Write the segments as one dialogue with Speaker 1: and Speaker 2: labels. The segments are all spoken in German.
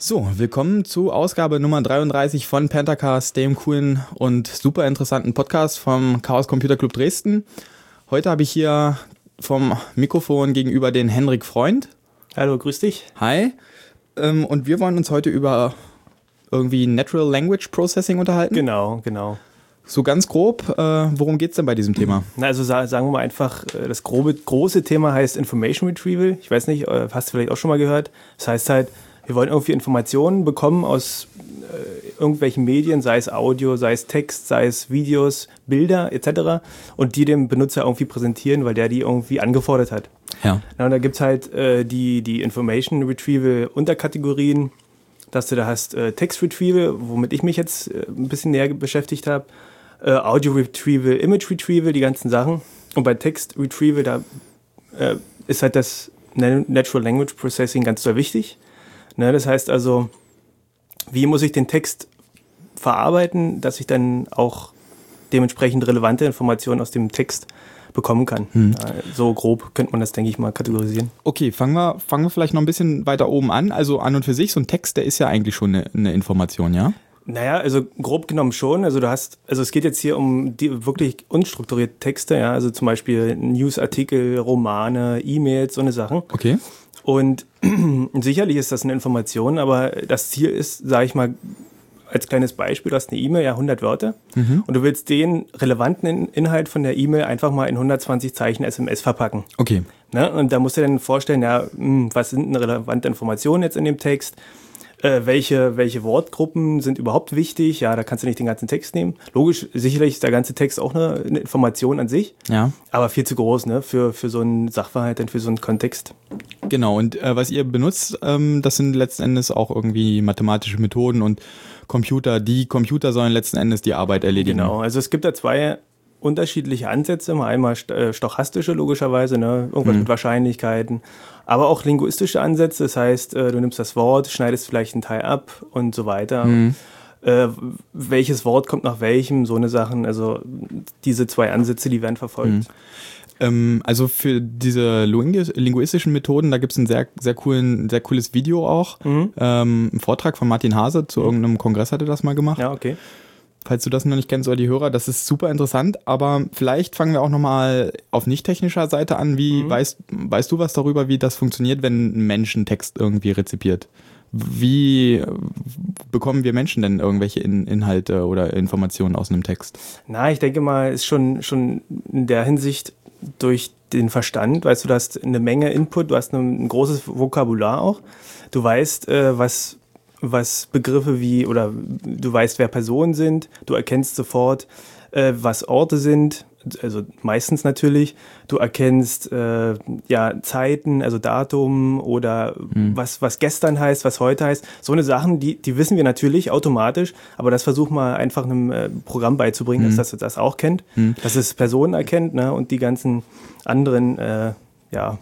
Speaker 1: So, willkommen zu Ausgabe Nummer 33 von Pentacast, dem coolen und super interessanten Podcast vom Chaos Computer Club Dresden. Heute habe ich hier vom Mikrofon gegenüber den Henrik Freund.
Speaker 2: Hallo, grüß dich.
Speaker 1: Hi. Ähm, und wir wollen uns heute über irgendwie Natural Language Processing unterhalten.
Speaker 2: Genau, genau.
Speaker 1: So ganz grob, äh, worum geht es denn bei diesem Thema?
Speaker 2: Na, also sagen wir mal einfach, äh, das grobe, große Thema heißt Information Retrieval. Ich weiß nicht, äh, hast du vielleicht auch schon mal gehört. Das heißt halt, wir wollen irgendwie Informationen bekommen aus äh, irgendwelchen Medien, sei es Audio, sei es Text, sei es Videos, Bilder etc. und die dem Benutzer irgendwie präsentieren, weil der die irgendwie angefordert hat.
Speaker 1: Ja.
Speaker 2: Und da gibt es halt äh, die, die Information Retrieval Unterkategorien, dass du da hast äh, Text Retrieval, womit ich mich jetzt äh, ein bisschen näher beschäftigt habe, äh, Audio Retrieval, Image Retrieval, die ganzen Sachen. Und bei Text Retrieval, da äh, ist halt das Natural Language Processing ganz sehr wichtig. Ne, das heißt also, wie muss ich den Text verarbeiten, dass ich dann auch dementsprechend relevante Informationen aus dem Text bekommen kann. Hm. So grob könnte man das, denke ich, mal kategorisieren.
Speaker 1: Okay, fangen wir, fangen wir vielleicht noch ein bisschen weiter oben an. Also an und für sich, so ein Text, der ist ja eigentlich schon eine, eine Information, ja?
Speaker 2: Naja, also grob genommen schon. Also du hast, also es geht jetzt hier um die wirklich unstrukturierte Texte, ja, also zum Beispiel Newsartikel, Romane, E-Mails, so eine Sachen.
Speaker 1: Okay.
Speaker 2: Und sicherlich ist das eine Information, aber das Ziel ist, sage ich mal, als kleines Beispiel, du hast eine E-Mail, ja 100 Wörter mhm. und du willst den relevanten Inhalt von der E-Mail einfach mal in 120 Zeichen SMS verpacken.
Speaker 1: Okay.
Speaker 2: Ne? Und da musst du dann vorstellen, ja, hm, was sind denn relevante Informationen jetzt in dem Text? Äh, welche, welche Wortgruppen sind überhaupt wichtig? Ja, da kannst du nicht den ganzen Text nehmen. Logisch, sicherlich ist der ganze Text auch eine, eine Information an sich.
Speaker 1: Ja.
Speaker 2: Aber viel zu groß, ne, für, für so einen Sachverhalt und für so einen Kontext.
Speaker 1: Genau, und äh, was ihr benutzt, ähm, das sind letzten Endes auch irgendwie mathematische Methoden und Computer. Die Computer sollen letzten Endes die Arbeit erledigen.
Speaker 2: Genau, also es gibt da zwei unterschiedliche Ansätze. Einmal äh, stochastische, logischerweise, ne? irgendwas mhm. mit Wahrscheinlichkeiten, aber auch linguistische Ansätze. Das heißt, äh, du nimmst das Wort, schneidest vielleicht einen Teil ab und so weiter. Mhm. Äh, welches Wort kommt nach welchem, so eine Sachen. Also diese zwei Ansätze, die werden verfolgt. Mhm.
Speaker 1: Ähm, also für diese linguistischen Methoden, da gibt es ein sehr, sehr, coolen, sehr cooles Video auch. Mhm. Ähm, ein Vortrag von Martin Hase zu mhm. irgendeinem Kongress hatte das mal gemacht.
Speaker 2: Ja, okay
Speaker 1: falls du das noch nicht kennst oder die Hörer, das ist super interessant, aber vielleicht fangen wir auch nochmal auf nicht technischer Seite an. Wie mhm. weißt, weißt du was darüber, wie das funktioniert, wenn ein Mensch einen Text irgendwie rezipiert? Wie bekommen wir Menschen denn irgendwelche In Inhalte oder Informationen aus einem Text?
Speaker 2: Na, ich denke mal, ist schon, schon in der Hinsicht durch den Verstand, weißt du, du hast eine Menge Input, du hast ein, ein großes Vokabular auch. Du weißt, äh, was, was Begriffe wie, oder du weißt, wer Personen sind, du erkennst sofort, äh, was Orte sind, also meistens natürlich. Du erkennst äh, ja Zeiten, also Datum oder mhm. was, was gestern heißt, was heute heißt. So eine Sachen, die, die wissen wir natürlich automatisch, aber das versuch mal einfach einem äh, Programm beizubringen, mhm. dass das das auch kennt, mhm. dass es Personen erkennt ne, und die ganzen anderen äh, ja,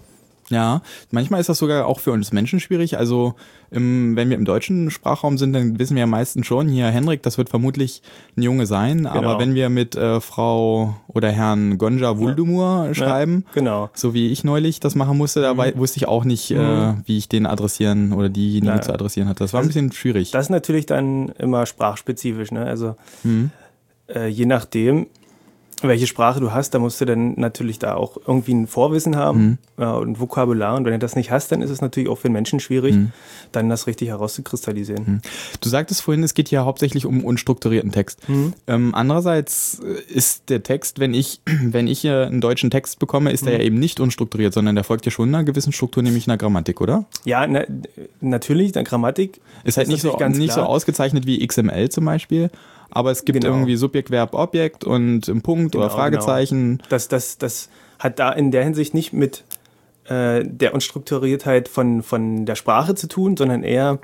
Speaker 1: ja, manchmal ist das sogar auch für uns Menschen schwierig. Also im, wenn wir im deutschen Sprachraum sind, dann wissen wir ja meistens schon, hier Henrik, das wird vermutlich ein Junge sein. Genau. Aber wenn wir mit äh, Frau oder Herrn Gonja Wuldumur ja. schreiben,
Speaker 2: ja, genau.
Speaker 1: so wie ich neulich das machen musste, da mhm. wusste ich auch nicht, äh, mhm. äh, wie ich den adressieren oder diejenige ja. zu adressieren hatte. Das war ein bisschen schwierig.
Speaker 2: Das ist natürlich dann immer sprachspezifisch. Ne? Also mhm. äh, je nachdem, welche Sprache du hast, da musst du dann natürlich da auch irgendwie ein Vorwissen haben mhm. äh, und Vokabular. Und wenn du das nicht hast, dann ist es natürlich auch für den Menschen schwierig, mhm. dann das richtig herauszukristallisieren. Mhm.
Speaker 1: Du sagtest vorhin, es geht ja hauptsächlich um unstrukturierten Text. Mhm. Ähm, andererseits äh, ist der Text, wenn ich, wenn ich hier einen deutschen Text bekomme, ist der mhm. ja eben nicht unstrukturiert, sondern der folgt ja schon einer gewissen Struktur, nämlich einer Grammatik, oder?
Speaker 2: Ja, na, natürlich, eine Grammatik.
Speaker 1: Ist halt ist nicht, so, nicht so ausgezeichnet wie XML zum Beispiel aber es gibt genau. irgendwie Subjekt, Verb, Objekt und ein Punkt genau, oder genau. Fragezeichen.
Speaker 2: Genau. Das, das, das hat da in der Hinsicht nicht mit äh, der Unstrukturiertheit von, von der Sprache zu tun, sondern eher,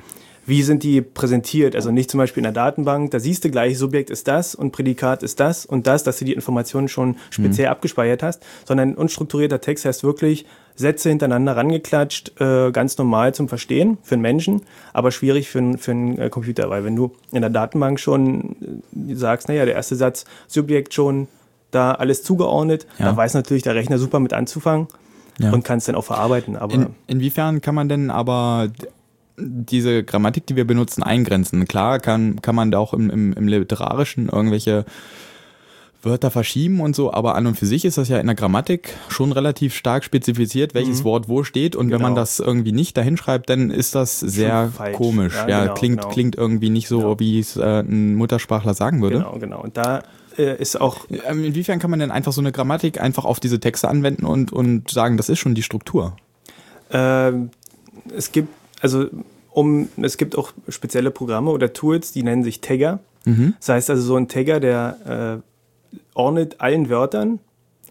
Speaker 2: wie sind die präsentiert? Also nicht zum Beispiel in der Datenbank, da siehst du gleich, Subjekt ist das und Prädikat ist das und das, dass du die Informationen schon speziell mhm. abgespeichert hast, sondern unstrukturierter Text heißt wirklich, Sätze hintereinander rangeklatscht, äh, ganz normal zum Verstehen für einen Menschen, aber schwierig für, für einen äh, Computer, weil wenn du in der Datenbank schon äh, sagst, naja, der erste Satz, Subjekt schon da alles zugeordnet, ja. da weiß natürlich der Rechner super mit anzufangen ja. und kann es dann auch verarbeiten. Aber
Speaker 1: in, inwiefern kann man denn aber diese Grammatik, die wir benutzen, eingrenzen. Klar kann, kann man da auch im, im, im Literarischen irgendwelche Wörter verschieben und so, aber an und für sich ist das ja in der Grammatik schon relativ stark spezifiziert, welches mhm. Wort wo steht und genau. wenn man genau. das irgendwie nicht dahinschreibt, dann ist das sehr komisch. Ja, ja genau, klingt, genau. klingt irgendwie nicht so, genau. wie es äh, ein Muttersprachler sagen würde.
Speaker 2: Genau, genau. Und da äh, ist auch.
Speaker 1: Ähm, inwiefern kann man denn einfach so eine Grammatik einfach auf diese Texte anwenden und, und sagen, das ist schon die Struktur?
Speaker 2: Ähm, es gibt, also um, es gibt auch spezielle Programme oder Tools, die nennen sich Tagger. Mhm. Das heißt also so ein Tagger, der äh, ordnet allen Wörtern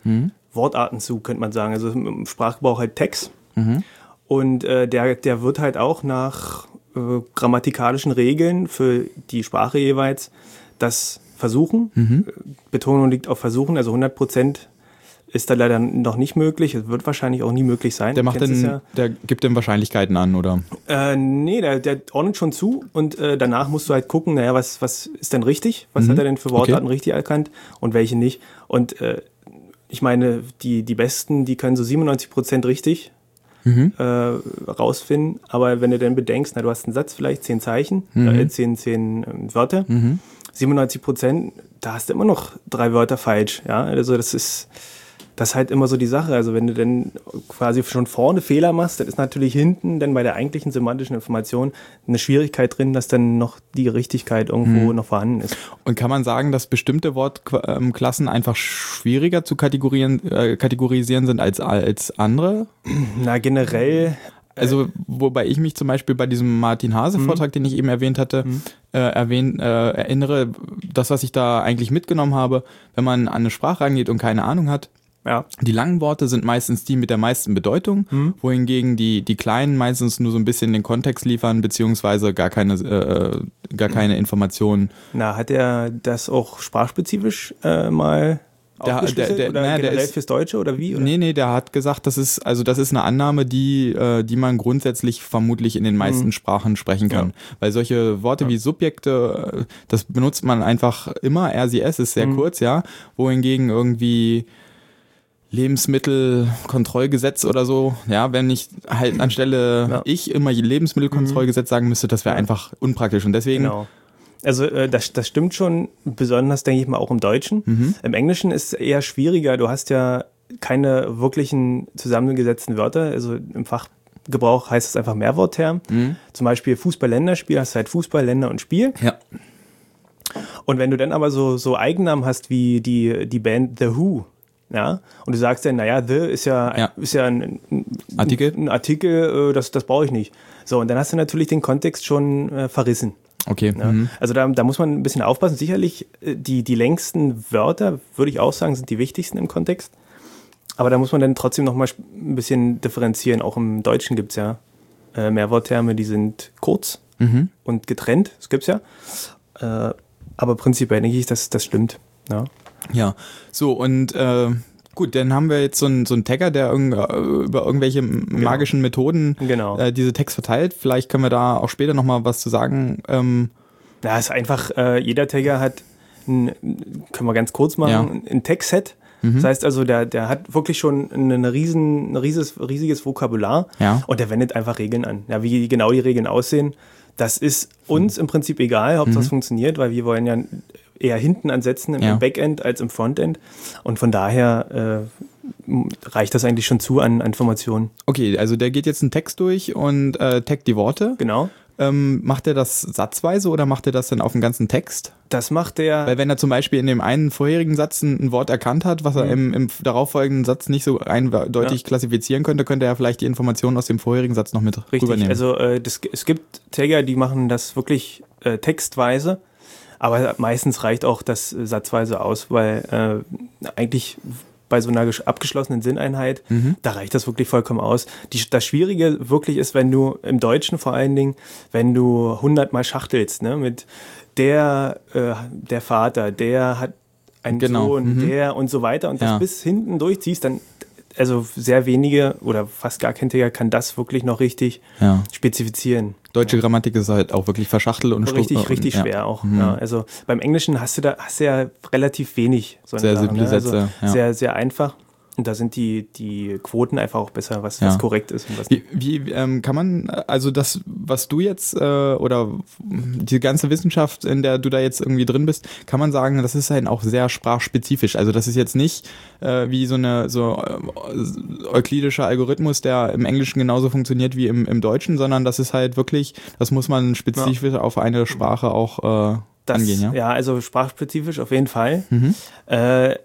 Speaker 2: mhm. Wortarten zu, könnte man sagen. Also im Sprachgebrauch halt Text. Mhm. Und äh, der, der wird halt auch nach äh, grammatikalischen Regeln für die Sprache jeweils das versuchen. Mhm. Betonung liegt auf versuchen, also 100 Prozent ist da leider noch nicht möglich. Es wird wahrscheinlich auch nie möglich sein.
Speaker 1: Der macht denn, ja. der gibt den Wahrscheinlichkeiten an, oder?
Speaker 2: Äh, nee, der, der ordnet schon zu und äh, danach musst du halt gucken, naja, was, was ist denn richtig? Was mhm. hat er denn für Wortarten okay. richtig erkannt und welche nicht? Und äh, ich meine, die, die Besten, die können so 97 Prozent richtig mhm. äh, rausfinden. Aber wenn du dann bedenkst, na, du hast einen Satz, vielleicht zehn Zeichen, mhm. äh, zehn, zehn äh, Wörter, mhm. 97 Prozent, da hast du immer noch drei Wörter falsch. Ja, also das ist das ist halt immer so die Sache. Also wenn du dann quasi schon vorne Fehler machst, dann ist natürlich hinten dann bei der eigentlichen semantischen Information eine Schwierigkeit drin, dass dann noch die Richtigkeit irgendwo hm. noch vorhanden ist.
Speaker 1: Und kann man sagen, dass bestimmte Wortklassen einfach schwieriger zu kategorisieren, äh, kategorisieren sind als, als andere?
Speaker 2: Na, generell
Speaker 1: also, wobei ich mich zum Beispiel bei diesem Martin Hase-Vortrag, mhm. den ich eben erwähnt hatte, mhm. äh, erwähnt, äh, erinnere, das, was ich da eigentlich mitgenommen habe, wenn man an eine Sprache rangeht und keine Ahnung hat, ja. Die langen Worte sind meistens die mit der meisten Bedeutung, mhm. wohingegen die, die kleinen meistens nur so ein bisschen den Kontext liefern, beziehungsweise gar keine, äh, gar keine Informationen.
Speaker 2: Na, hat er das auch sprachspezifisch äh, mal der, der, der, oder na, der ist, fürs Deutsche oder wie? Oder?
Speaker 1: Nee, nee, der hat gesagt, das ist, also das ist eine Annahme, die, äh, die man grundsätzlich vermutlich in den meisten mhm. Sprachen sprechen kann. Ja. Weil solche Worte ja. wie Subjekte, äh, das benutzt man einfach immer, RCS ist sehr mhm. kurz, ja, wohingegen irgendwie Lebensmittelkontrollgesetz oder so. Ja, wenn ich halt anstelle ja. ich immer Lebensmittelkontrollgesetz sagen müsste, das wäre einfach unpraktisch. Und deswegen. Genau.
Speaker 2: Also äh, das, das stimmt schon, besonders denke ich mal auch im Deutschen. Mhm. Im Englischen ist es eher schwieriger. Du hast ja keine wirklichen zusammengesetzten Wörter. Also im Fachgebrauch heißt es einfach Mehrwortterm. Mhm. Zum Beispiel Fußball-Länderspiel hast du halt Fußball, Länder und Spiel. Ja. Und wenn du dann aber so, so Eigennamen hast wie die, die Band The Who, ja, und du sagst dann, naja, the ist ja, ja. Ist ja ein, ein Artikel, ein Artikel äh, das, das brauche ich nicht. So, und dann hast du natürlich den Kontext schon äh, verrissen.
Speaker 1: Okay.
Speaker 2: Ja, mhm. Also da, da muss man ein bisschen aufpassen. Sicherlich, äh, die, die längsten Wörter, würde ich auch sagen, sind die wichtigsten im Kontext. Aber da muss man dann trotzdem noch mal ein bisschen differenzieren. Auch im Deutschen gibt es ja äh, Mehrwortterme, die sind kurz mhm. und getrennt. Das gibt es ja. Äh, aber prinzipiell denke ich, dass das stimmt. Ja.
Speaker 1: Ja, so und äh, gut, dann haben wir jetzt so einen so einen Tagger, der irg äh, über irgendwelche genau. magischen Methoden genau. äh, diese Tags verteilt. Vielleicht können wir da auch später nochmal was zu sagen. Ähm,
Speaker 2: ja, ist einfach, äh, jeder Tagger hat, ein, können wir ganz kurz machen, ja. ein Tag-Set. Mhm. Das heißt also, der, der hat wirklich schon eine riesen, ein riesiges, riesiges Vokabular ja. und der wendet einfach Regeln an. Ja, wie genau die Regeln aussehen, das ist uns im Prinzip egal, ob mhm. das funktioniert, weil wir wollen ja eher hinten ansetzen im ja. Backend als im Frontend. Und von daher äh, reicht das eigentlich schon zu an Informationen.
Speaker 1: Okay, also der geht jetzt einen Text durch und äh, taggt die Worte.
Speaker 2: Genau.
Speaker 1: Ähm, macht er das satzweise oder macht er das dann auf den ganzen Text?
Speaker 2: Das macht er.
Speaker 1: Weil wenn er zum Beispiel in dem einen vorherigen Satz ein, ein Wort erkannt hat, was er mhm. im, im darauffolgenden Satz nicht so eindeutig ja. klassifizieren könnte, könnte er vielleicht die Informationen aus dem vorherigen Satz noch mit
Speaker 2: Richtig. rübernehmen. Also äh, das, es gibt Tagger, die machen das wirklich äh, textweise. Aber meistens reicht auch das satzweise aus, weil äh, eigentlich bei so einer abgeschlossenen Sinneinheit, mhm. da reicht das wirklich vollkommen aus. Die, das Schwierige wirklich ist, wenn du im Deutschen vor allen Dingen, wenn du hundertmal schachtelst, ne, mit der, äh, der Vater, der hat einen genau. Sohn, mhm. der und so weiter und das bis hinten durchziehst, dann also sehr wenige oder fast gar kein Tiger kann das wirklich noch richtig ja. spezifizieren.
Speaker 1: Deutsche Grammatik ist halt auch wirklich verschachtelt und
Speaker 2: richtig, Stru richtig und, schwer ja. auch. Mhm. Ja. Also beim Englischen hast du da hast du ja relativ wenig
Speaker 1: so sehr Sachen, simple ne? also
Speaker 2: Sätze, sehr sehr einfach. Und da sind die, die Quoten einfach auch besser, was,
Speaker 1: Ja.
Speaker 2: was korrekt ist und was
Speaker 1: Wie, wie ähm, kann man, also das, was du jetzt, äh, oder die ganze Wissenschaft, in der du da jetzt irgendwie drin bist, kann man sagen, das ist halt auch sehr sprachspezifisch. Also das ist jetzt nicht äh, wie so eine so äh, euklidischer Algorithmus, der im Englischen genauso funktioniert wie im, im Deutschen, sondern das ist halt wirklich, das muss man spezifisch auf eine Sprache auch äh,
Speaker 2: das,
Speaker 1: angehen, ja?
Speaker 2: ja, also sprachspezifisch auf jeden Fall.
Speaker 1: Mhm.
Speaker 2: Äh,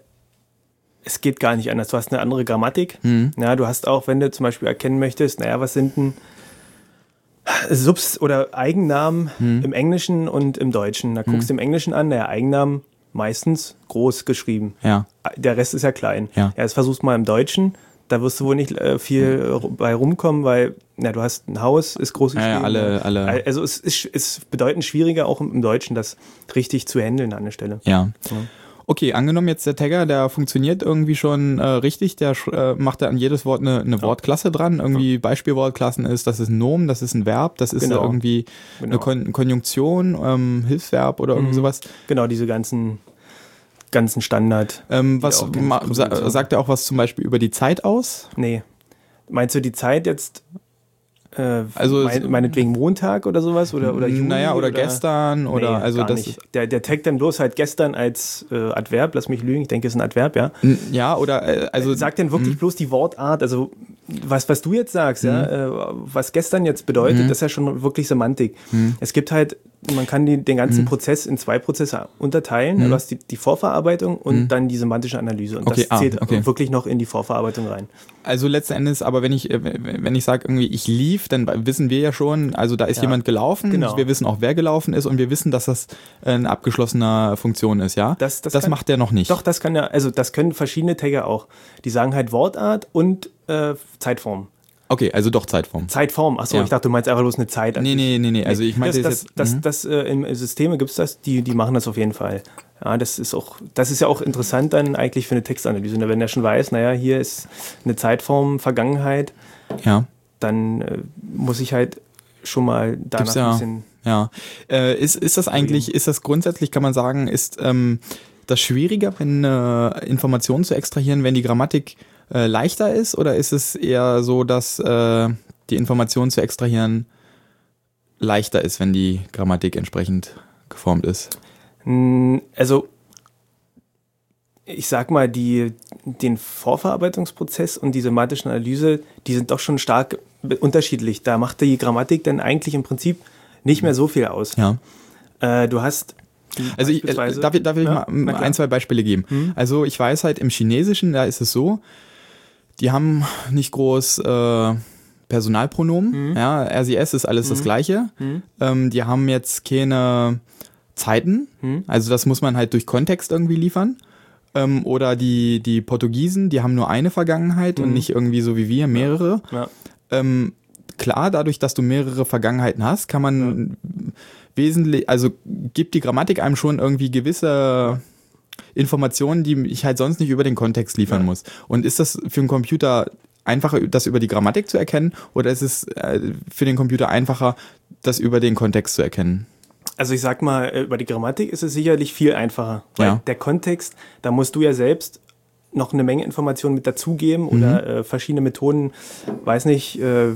Speaker 2: es geht gar nicht anders. Du hast eine andere Grammatik.
Speaker 1: Mhm.
Speaker 2: Ja, du hast auch, wenn du zum Beispiel erkennen möchtest, naja, was sind denn Subs- oder Eigennamen
Speaker 1: Mhm.
Speaker 2: im Englischen und im Deutschen? Da guckst du im Englischen an, der Eigennamen meistens groß geschrieben.
Speaker 1: Ja,
Speaker 2: Der Rest ist ja klein.
Speaker 1: Ja.
Speaker 2: jetzt versuchst mal im Deutschen. Da wirst du wohl nicht äh, viel äh, bei rumkommen, weil na, du hast ein Haus, ist groß
Speaker 1: ja,
Speaker 2: geschrieben.
Speaker 1: ja alle, alle,
Speaker 2: Also es ist, ist bedeutend schwieriger, auch im im Deutschen, das richtig zu handeln an der Stelle.
Speaker 1: ja. Okay, angenommen jetzt der Tagger, der funktioniert irgendwie schon äh, richtig, der äh, macht da an jedes Wort eine, eine Wortklasse dran. Irgendwie Beispielwortklassen ist, das ist ein Nomen, das ist ein Verb, das ist
Speaker 2: Genau.
Speaker 1: irgendwie eine
Speaker 2: Genau.
Speaker 1: Kon Konjunktion, ähm, Hilfsverb oder irgendwie
Speaker 2: Mhm.
Speaker 1: sowas.
Speaker 2: Genau, diese ganzen, ganzen Standard.
Speaker 1: Ähm, was sa sagt er auch was zum Beispiel über die Zeit aus?
Speaker 2: Nee. Meinst du die Zeit jetzt? Äh,
Speaker 1: Also-
Speaker 2: mein, meinetwegen Montag oder sowas? Oder, oder Juni?
Speaker 1: naja, oder, gestern oder
Speaker 2: Nee,
Speaker 1: also
Speaker 2: gar
Speaker 1: das
Speaker 2: nicht. Der, der taggt dann bloß halt gestern als äh, Adverb, lass mich lügen, ich denke, es ist ein Adverb, ja.
Speaker 1: Ja oder äh, also
Speaker 2: Sagt denn wirklich bloß die Wortart, also was, was du jetzt sagst,
Speaker 1: Mhm.
Speaker 2: ja, äh, was gestern jetzt bedeutet, das ist ja schon wirklich Semantik.
Speaker 1: Mhm.
Speaker 2: Es gibt halt, man kann die, den ganzen Prozess in zwei Prozesse unterteilen. Du hast die, die Vorverarbeitung und dann die semantische Analyse. Und
Speaker 1: Mhm. Okay,
Speaker 2: das
Speaker 1: ah,
Speaker 2: zählt
Speaker 1: okay.
Speaker 2: wirklich noch in die Vorverarbeitung rein.
Speaker 1: Also letzten Endes, aber wenn ich, äh, wenn ich sage irgendwie, ich lief, dann wissen wir ja schon, also da ist
Speaker 2: Ja,
Speaker 1: jemand gelaufen,
Speaker 2: genau.
Speaker 1: wir wissen auch, wer gelaufen ist und wir wissen, dass das eine abgeschlossene Funktion ist, ja?
Speaker 2: Das- das kann-
Speaker 1: macht der noch nicht.
Speaker 2: Doch, das kann ja, also das können verschiedene Tagger auch. Die sagen halt Wortart und äh, Zeitform.
Speaker 1: Okay, also doch Zeitform.
Speaker 2: Zeitform, achso,
Speaker 1: Ja.
Speaker 2: ich dachte, du meinst einfach bloß eine Zeit.
Speaker 1: Nee, nee, nee, nee, also ich meinte
Speaker 2: das,
Speaker 1: jetzt,
Speaker 2: das,
Speaker 1: mhm.
Speaker 2: das, das, äh, im Systeme gibt es das, die, die machen das auf jeden Fall. Ja, das ist auch, das ist ja auch interessant dann eigentlich für eine Textanalyse. Ne? Wenn der schon weiß, naja, hier ist eine Zeitform Vergangenheit,
Speaker 1: ja,
Speaker 2: dann äh, muss ich halt schon mal danach
Speaker 1: Gibt's ja-
Speaker 2: ein bisschen.
Speaker 1: ja. Äh, ist, ist das eigentlich, ist das grundsätzlich, kann man sagen, ist ähm, das schwieriger, wenn äh, Informationen zu extrahieren, wenn die Grammatik äh, leichter ist oder ist es eher so, dass äh, die Informationen zu extrahieren leichter ist, wenn die Grammatik entsprechend geformt ist?
Speaker 2: Also, ich sag mal, die, den Vorverarbeitungsprozess und die semantische Analyse, die sind doch schon stark unterschiedlich. Da macht die Grammatik dann eigentlich im Prinzip nicht mehr so viel aus.
Speaker 1: Ja.
Speaker 2: Äh, du hast.
Speaker 1: Also ich, äh, darf, ich- darf ich
Speaker 2: Ja,
Speaker 1: mal ein, zwei Beispiele geben? Also ich weiß halt, im Chinesischen, da ist es so, die haben nicht groß äh, Personalpronomen. Ja, RCS ist alles das Gleiche. Ähm, die haben jetzt keine Zeiten. Also das muss man halt durch Kontext irgendwie liefern. Ähm, oder die, die Portugiesen, die haben nur eine Vergangenheit und nicht irgendwie so wie wir mehrere.
Speaker 2: Ja.
Speaker 1: Ähm, klar, dadurch, dass du mehrere Vergangenheiten hast, kann man wesentlich, also gibt die Grammatik einem schon irgendwie gewisse Informationen, die ich halt sonst nicht über den Kontext liefern
Speaker 2: Ja.
Speaker 1: muss. Und ist das für einen Computer einfacher, das über die Grammatik zu erkennen, oder ist es äh, für den Computer einfacher, das über den Kontext zu erkennen?
Speaker 2: Also ich sag mal, äh, über die Grammatik ist es sicherlich viel einfacher. Weil
Speaker 1: Ja.
Speaker 2: der Kontext, da musst du ja selbst noch eine Menge Informationen mit dazugeben oder äh, verschiedene Methoden, weiß nicht, äh,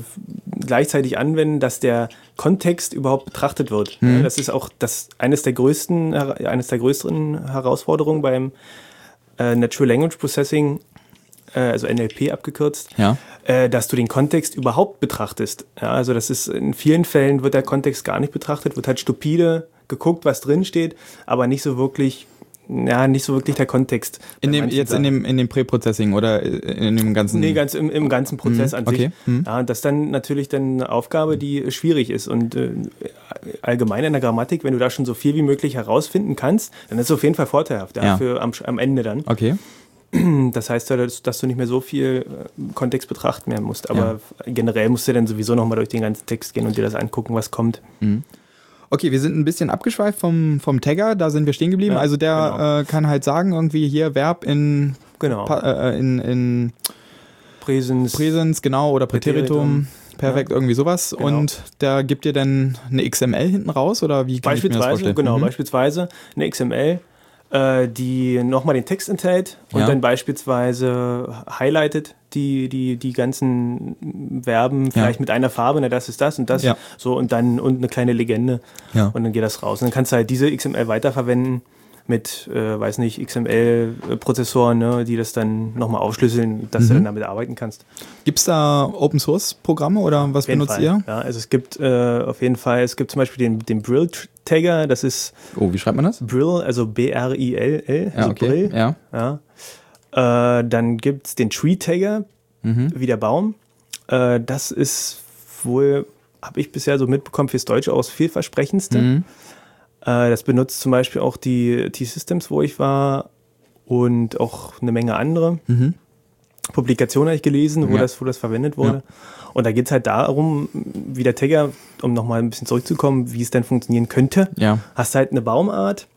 Speaker 2: gleichzeitig anwenden, dass der Kontext überhaupt betrachtet wird. Ja, das ist auch das eines der größten, her- eines der größten Herausforderungen beim äh, Natural Language Processing, äh, also NLP abgekürzt
Speaker 1: Ja.
Speaker 2: Äh, dass du den Kontext überhaupt betrachtest. Ja, also das ist in vielen Fällen wird der Kontext gar nicht betrachtet, wird halt stupide geguckt, was drin steht, aber nicht so wirklich, ja, nicht so wirklich der Kontext.
Speaker 1: In dem, jetzt in dem, in dem Präprocessing oder in dem ganzen.
Speaker 2: Nee, ganz im, im ganzen Prozess
Speaker 1: Mhm,
Speaker 2: an
Speaker 1: okay,
Speaker 2: sich.
Speaker 1: mhm.
Speaker 2: Ja, und das ist dann natürlich dann eine Aufgabe, die schwierig ist. Und äh, allgemein in der Grammatik, wenn du da schon so viel wie möglich herausfinden kannst, dann ist es auf jeden Fall vorteilhaft, ja,
Speaker 1: Ja.
Speaker 2: am, am Ende dann.
Speaker 1: Okay.
Speaker 2: Das heißt ja, dass, du nicht mehr so viel äh, Kontext betrachten mehr musst. Aber generell musst du dann sowieso nochmal durch den ganzen Text gehen und dir das angucken, was kommt.
Speaker 1: Okay, wir sind ein bisschen abgeschweift vom, vom Tagger, da sind wir stehen geblieben.
Speaker 2: Ja,
Speaker 1: also der
Speaker 2: genau.
Speaker 1: äh, kann halt sagen, irgendwie hier Verb in,
Speaker 2: Genau.
Speaker 1: Pa- äh, in, in
Speaker 2: Präsens.
Speaker 1: Präsens, genau, oder Präteritum,
Speaker 2: Präteritum.
Speaker 1: perfekt, irgendwie sowas.
Speaker 2: Genau.
Speaker 1: Und der gibt dir dann eine XML hinten raus oder wie kann ich mir das
Speaker 2: beispielsweise,
Speaker 1: vorstellen?
Speaker 2: genau,
Speaker 1: Mhm.
Speaker 2: beispielsweise eine XML. Äh, die nochmal den Text enthält und
Speaker 1: Ja.
Speaker 2: dann beispielsweise highlightet die, die, die ganzen Verben vielleicht mit einer Farbe, na das ist das und das,
Speaker 1: Ja.
Speaker 2: so und dann und eine kleine Legende
Speaker 1: Ja.
Speaker 2: und dann geht das raus. Und dann kannst du halt diese XML weiterverwenden mit, äh, weiß nicht, XML-Prozessoren, ne, die das dann nochmal aufschlüsseln, dass
Speaker 1: Mhm.
Speaker 2: du dann damit arbeiten kannst.
Speaker 1: Gibt es da Open Source Programme oder was benutzt
Speaker 2: Fall.
Speaker 1: ihr?
Speaker 2: Ja, also es gibt äh, auf jeden Fall, es gibt zum Beispiel den, den Brill-Tagger, das ist
Speaker 1: Oh, wie schreibt man das?
Speaker 2: Brill, also B-R-I-L-L, also Brill.
Speaker 1: Ja.
Speaker 2: Ja. Äh, dann gibt es den Tree-Tagger,
Speaker 1: Mhm.
Speaker 2: wie der Baum. Äh, das ist wohl, habe ich bisher so mitbekommen, fürs Deutsche aus vielversprechendste.
Speaker 1: Mhm.
Speaker 2: Äh, das benutzt zum Beispiel auch die T-Systems, wo ich war und auch eine Menge andere.
Speaker 1: Mhm.
Speaker 2: Publikationen habe ich gelesen, wo,
Speaker 1: Ja.
Speaker 2: das, wo das verwendet wurde. Und da geht es halt darum, wie der Tagger, um nochmal ein bisschen zurückzukommen, wie es denn funktionieren könnte.
Speaker 1: Ja.
Speaker 2: Hast halt eine Baumart,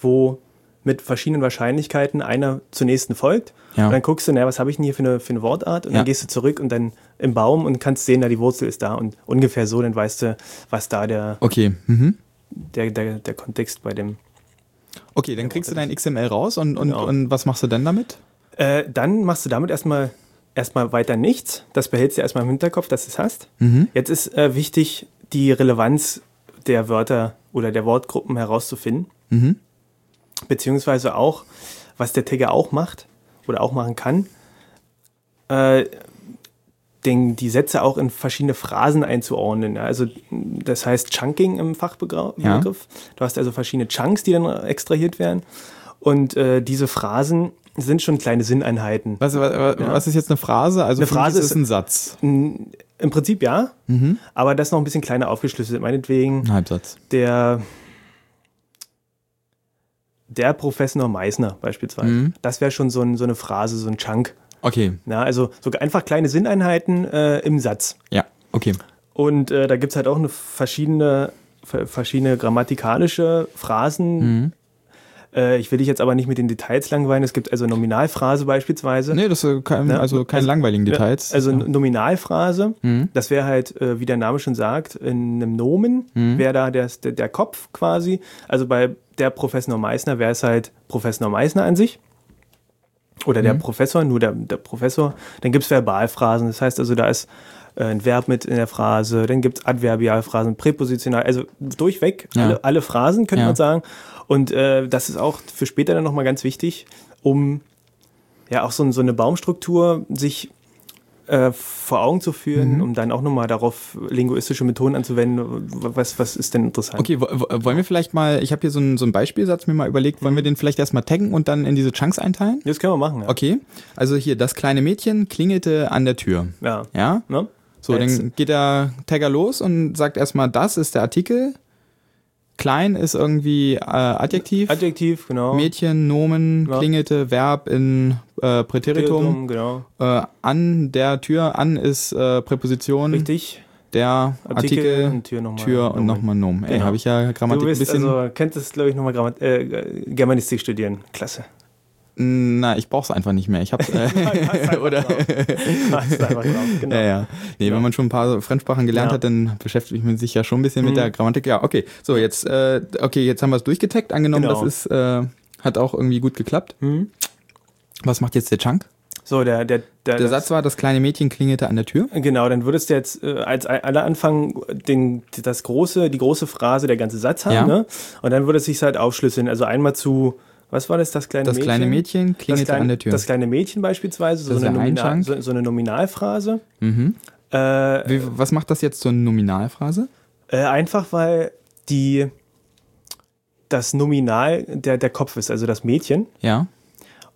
Speaker 2: wo mit verschiedenen Wahrscheinlichkeiten einer zur nächsten folgt.
Speaker 1: Ja.
Speaker 2: Und dann guckst du, naja, was habe ich denn hier für eine, für eine Wortart? Und
Speaker 1: Ja.
Speaker 2: dann gehst du zurück und dann im Baum und kannst sehen, da die Wurzel ist da. Und ungefähr so, dann weißt du, was da der,
Speaker 1: Okay. Mhm.
Speaker 2: Der, der, der Kontext bei dem.
Speaker 1: Okay, dann kriegst du dein XML raus und, und,
Speaker 2: Genau.
Speaker 1: und was machst du dann damit?
Speaker 2: Äh, dann machst du damit erstmal erstmal weiter nichts. Das behältst du erstmal im Hinterkopf, dass du es hast.
Speaker 1: Mhm.
Speaker 2: Jetzt ist äh, wichtig, die Relevanz der Wörter oder der Wortgruppen herauszufinden.
Speaker 1: Mhm.
Speaker 2: Beziehungsweise auch, was der Tagger auch macht oder auch machen kann, äh, den, die Sätze auch in verschiedene Phrasen einzuordnen. Ja, Also das heißt Chunking im Fachbegriff.
Speaker 1: Ja.
Speaker 2: Du hast also verschiedene Chunks, die dann extrahiert werden. Und äh, diese Phrasen sind schon kleine Sinneinheiten.
Speaker 1: Was, was, was ist jetzt eine Phrase? Also
Speaker 2: Eine Phrase
Speaker 1: ist
Speaker 2: ist-
Speaker 1: ein Satz.
Speaker 2: Im Prinzip ja,
Speaker 1: Mhm.
Speaker 2: aber das noch ein bisschen kleiner aufgeschlüsselt. Meinetwegen
Speaker 1: Ein Halbsatz.
Speaker 2: der, der Professor Meissner beispielsweise.
Speaker 1: Mhm.
Speaker 2: Das wäre schon so, ein, so eine Phrase, so ein Chunk.
Speaker 1: Okay.
Speaker 2: Ja, also so einfach kleine Sinneinheiten äh, im Satz.
Speaker 1: Ja. Okay.
Speaker 2: Und äh, da gibt es halt auch eine verschiedene, ver- verschiedene grammatikalische Phrasen.
Speaker 1: Mhm.
Speaker 2: Äh, ich will dich jetzt aber nicht mit den Details langweilen. Es gibt also Nominalphrase beispielsweise.
Speaker 1: Nee, das ist kein,
Speaker 2: Ja,
Speaker 1: also keine
Speaker 2: also-
Speaker 1: langweiligen Details.
Speaker 2: Also Nominalphrase,
Speaker 1: Mhm.
Speaker 2: das wäre halt, äh, wie der Name schon sagt, in einem Nomen
Speaker 1: Mhm.
Speaker 2: wäre da der, der, der Kopf quasi. Also bei der Professor Meissner wäre es halt Professor Meissner an sich. Oder der
Speaker 1: Mhm.
Speaker 2: Professor, nur der, der Professor. Dann gibt es Verbalphrasen, das heißt also, da ist äh, ein Verb mit in der Phrase, dann gibt es Adverbialphrasen, Präpositional, also durchweg
Speaker 1: Ja.
Speaker 2: alle, alle Phrasen, könnte
Speaker 1: Ja.
Speaker 2: man sagen. Und äh, das ist auch für später dann nochmal ganz wichtig, um ja auch so, so eine Baumstruktur sich äh, vor Augen zu führen,
Speaker 1: Mhm.
Speaker 2: um dann auch nochmal darauf linguistische Methoden anzuwenden. Was, was ist denn interessant?
Speaker 1: Okay, wo- wo- wollen wir vielleicht mal, ich habe hier so einen, so einen Beispielsatz mir mal überlegt, wollen wir den vielleicht erstmal taggen und dann in diese Chunks einteilen?
Speaker 2: Das können wir machen, ja.
Speaker 1: Okay, also hier, das kleine Mädchen klingelte an der Tür.
Speaker 2: Ja.
Speaker 1: Ja?
Speaker 2: Ne?
Speaker 1: So,
Speaker 2: Jetzt-
Speaker 1: dann geht der Tagger los und sagt erstmal, das ist der Artikel. Klein ist irgendwie äh, Adjektiv.
Speaker 2: Adjektiv, genau.
Speaker 1: Mädchen, Nomen,
Speaker 2: Ja.
Speaker 1: klingelte, Verb in äh, Präteritum.
Speaker 2: Genau.
Speaker 1: Äh, an der Tür, an ist äh, Präposition.
Speaker 2: Richtig.
Speaker 1: Der Artikel,
Speaker 2: und Tür nochmal.
Speaker 1: Tür und nochmal Nomen. Ey,
Speaker 2: Genau.
Speaker 1: habe ich ja
Speaker 2: Du
Speaker 1: Grammatik ein
Speaker 2: bist
Speaker 1: bisschen.
Speaker 2: also, könntest, glaube ich, nochmal Grammat äh, Germanistik studieren. Klasse.
Speaker 1: Na, ich brauch's einfach nicht mehr. Ich hab's. Äh, oder?
Speaker 2: Einfach drauf, genau.
Speaker 1: Ja, ja. Nee,
Speaker 2: Ja.
Speaker 1: wenn man schon ein paar Fremdsprachen gelernt
Speaker 2: Ja.
Speaker 1: hat, dann beschäftigt man sich ja schon ein bisschen mit
Speaker 2: Mhm.
Speaker 1: der Grammatik. Ja, okay. So, jetzt, äh, okay, jetzt haben wir es durchgetaggt. Angenommen,
Speaker 2: Genau.
Speaker 1: das ist, äh, hat auch irgendwie gut geklappt.
Speaker 2: Mhm.
Speaker 1: Was macht jetzt der Chunk?
Speaker 2: So, der, der, der,
Speaker 1: Der Satz war, das kleine Mädchen klingelte an der Tür.
Speaker 2: Genau, dann würdest du jetzt äh, als aller Anfang den, das große, die große Phrase, der ganze Satz haben,
Speaker 1: Ja.
Speaker 2: ne? Und dann würde es sich halt aufschlüsseln. Also einmal zu, was war das, das kleine
Speaker 1: Das
Speaker 2: Mädchen?
Speaker 1: kleine Mädchen
Speaker 2: das
Speaker 1: klingelte
Speaker 2: kleine,
Speaker 1: an der Tür.
Speaker 2: Das kleine Mädchen beispielsweise, so,
Speaker 1: Das
Speaker 2: eine, Nominal, so, so eine Nominalphrase.
Speaker 1: mhm.
Speaker 2: Äh,
Speaker 1: Wie, was macht das jetzt zur Nominalphrase?
Speaker 2: äh, einfach weil die das Nominal der, der Kopf ist, also das Mädchen.
Speaker 1: Ja.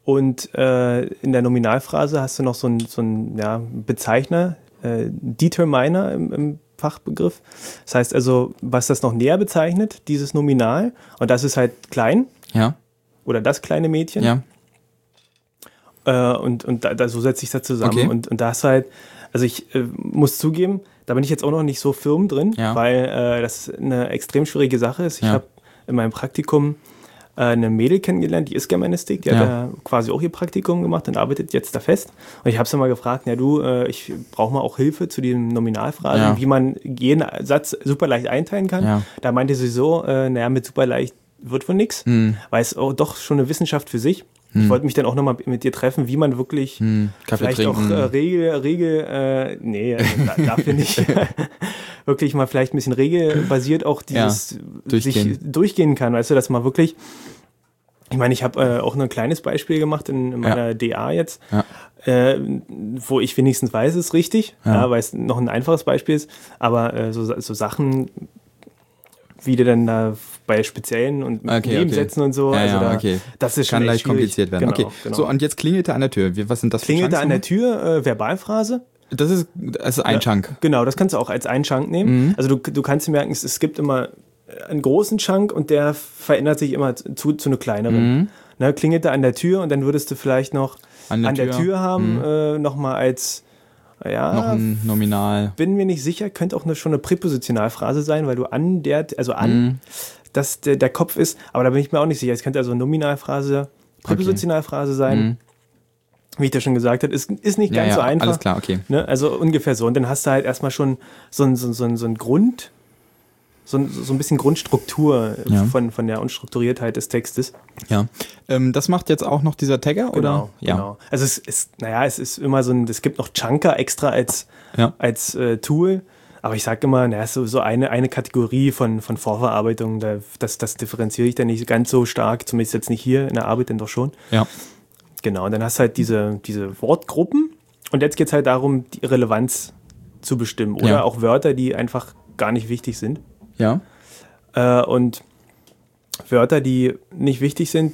Speaker 2: Und äh, in der Nominalphrase hast du noch so einen so ja, Bezeichner, äh, Determiner im, im Fachbegriff. Das heißt also, was das noch näher bezeichnet, dieses Nominal, und das ist halt klein
Speaker 1: Ja.
Speaker 2: oder das kleine Mädchen.
Speaker 1: Ja.
Speaker 2: Äh, und und da, da, so setzt sich das zusammen.
Speaker 1: Okay.
Speaker 2: Und, und da ist halt, also ich äh, muss zugeben, da bin ich jetzt auch noch nicht so firm drin,
Speaker 1: Ja.
Speaker 2: weil äh, das eine extrem schwierige Sache ist. Ich
Speaker 1: Ja.
Speaker 2: habe in meinem Praktikum äh, eine Mädel kennengelernt, die ist Germanistik, die hat
Speaker 1: Ja.
Speaker 2: da quasi auch ihr Praktikum gemacht und arbeitet jetzt da fest. Und ich habe sie mal gefragt, ja du, äh, ich brauche mal auch Hilfe zu den Nominalphrasen,
Speaker 1: Ja.
Speaker 2: wie man jeden Satz super leicht einteilen kann.
Speaker 1: Ja.
Speaker 2: Da meinte sie so, äh, naja, mit super leicht wird wohl nichts, weil es auch doch schon eine Wissenschaft für sich. Ich wollte mich dann auch nochmal mit dir treffen, wie man wirklich
Speaker 1: Hm,
Speaker 2: vielleicht
Speaker 1: trinken.
Speaker 2: auch äh, Regel, Regel, äh, nee, also da, dafür nicht. wirklich mal vielleicht ein bisschen regelbasiert auch dieses
Speaker 1: durchgehen.
Speaker 2: sich durchgehen kann, weißt du, dass man wirklich, ich meine, ich habe äh, auch nur ein kleines Beispiel gemacht in, in meiner DA jetzt,
Speaker 1: Ja.
Speaker 2: äh, wo ich wenigstens weiß, es ist richtig,
Speaker 1: Ja.
Speaker 2: ja. weil es noch ein einfaches Beispiel ist, aber äh, so, so Sachen, wie du dann da bei speziellen und mit
Speaker 1: Okay,
Speaker 2: Nebensätzen und so,
Speaker 1: Ja,
Speaker 2: also da,
Speaker 1: okay.
Speaker 2: das ist schon
Speaker 1: Kann leicht
Speaker 2: schwierig.
Speaker 1: kompliziert werden.
Speaker 2: Genau,
Speaker 1: okay.
Speaker 2: genau.
Speaker 1: So, und jetzt klingelte an der Tür. Wie- Was sind das für
Speaker 2: Klingelt da
Speaker 1: Chunks
Speaker 2: an der? Tür, äh, Verbalphrase.
Speaker 1: Das ist, das ist ein
Speaker 2: Ja.
Speaker 1: Chunk.
Speaker 2: Genau, das kannst du auch als einen Chunk nehmen.
Speaker 1: Mhm.
Speaker 2: Also du, du kannst dir merken, es, es gibt immer einen großen Chunk und der verändert sich immer zu, zu einer kleineren.
Speaker 1: Mhm.
Speaker 2: Ne, klingelt da an der Tür und dann würdest du vielleicht noch
Speaker 1: An
Speaker 2: an
Speaker 1: der
Speaker 2: der
Speaker 1: Tür. Mhm.
Speaker 2: Tür haben, äh, nochmal als, ja,
Speaker 1: Noch ein Nominal.
Speaker 2: bin mir nicht sicher, könnte auch eine, schon eine Präpositionalphrase sein, weil du an der, also an, Dass der, der Kopf ist, aber da bin ich mir auch nicht sicher. Es könnte also Nominalphrase, Präpositionalphrase sein.
Speaker 1: Mhm.
Speaker 2: Wie ich das schon gesagt habe, ist, ist nicht
Speaker 1: Ja,
Speaker 2: ganz
Speaker 1: ja,
Speaker 2: so einfach.
Speaker 1: alles klar, okay.
Speaker 2: Ne? Also ungefähr so. Und dann hast du halt erstmal schon so ein, so, so, so ein Grund, so ein, so ein bisschen Grundstruktur äh,
Speaker 1: Ja.
Speaker 2: von, von der Unstrukturiertheit des Textes.
Speaker 1: Ja. Ähm, das macht jetzt auch noch dieser Tagger, oder?
Speaker 2: Genau,
Speaker 1: Ja.
Speaker 2: genau. Also es ist, naja, es ist immer so ein, es gibt noch Chunker extra als,
Speaker 1: Ja.
Speaker 2: als äh, Tool. Aber ich sage immer, naja, so, so eine, eine Kategorie von, von Vorverarbeitung, da, das, das differenziere ich dann nicht ganz so stark, zumindest jetzt nicht hier in der Arbeit, denn doch schon.
Speaker 1: Ja.
Speaker 2: Genau, und dann hast du halt diese, diese Wortgruppen und jetzt geht es halt darum, die Relevanz zu bestimmen oder
Speaker 1: Ja.
Speaker 2: auch Wörter, die einfach gar nicht wichtig sind.
Speaker 1: Ja.
Speaker 2: Äh, und Wörter, die nicht wichtig sind,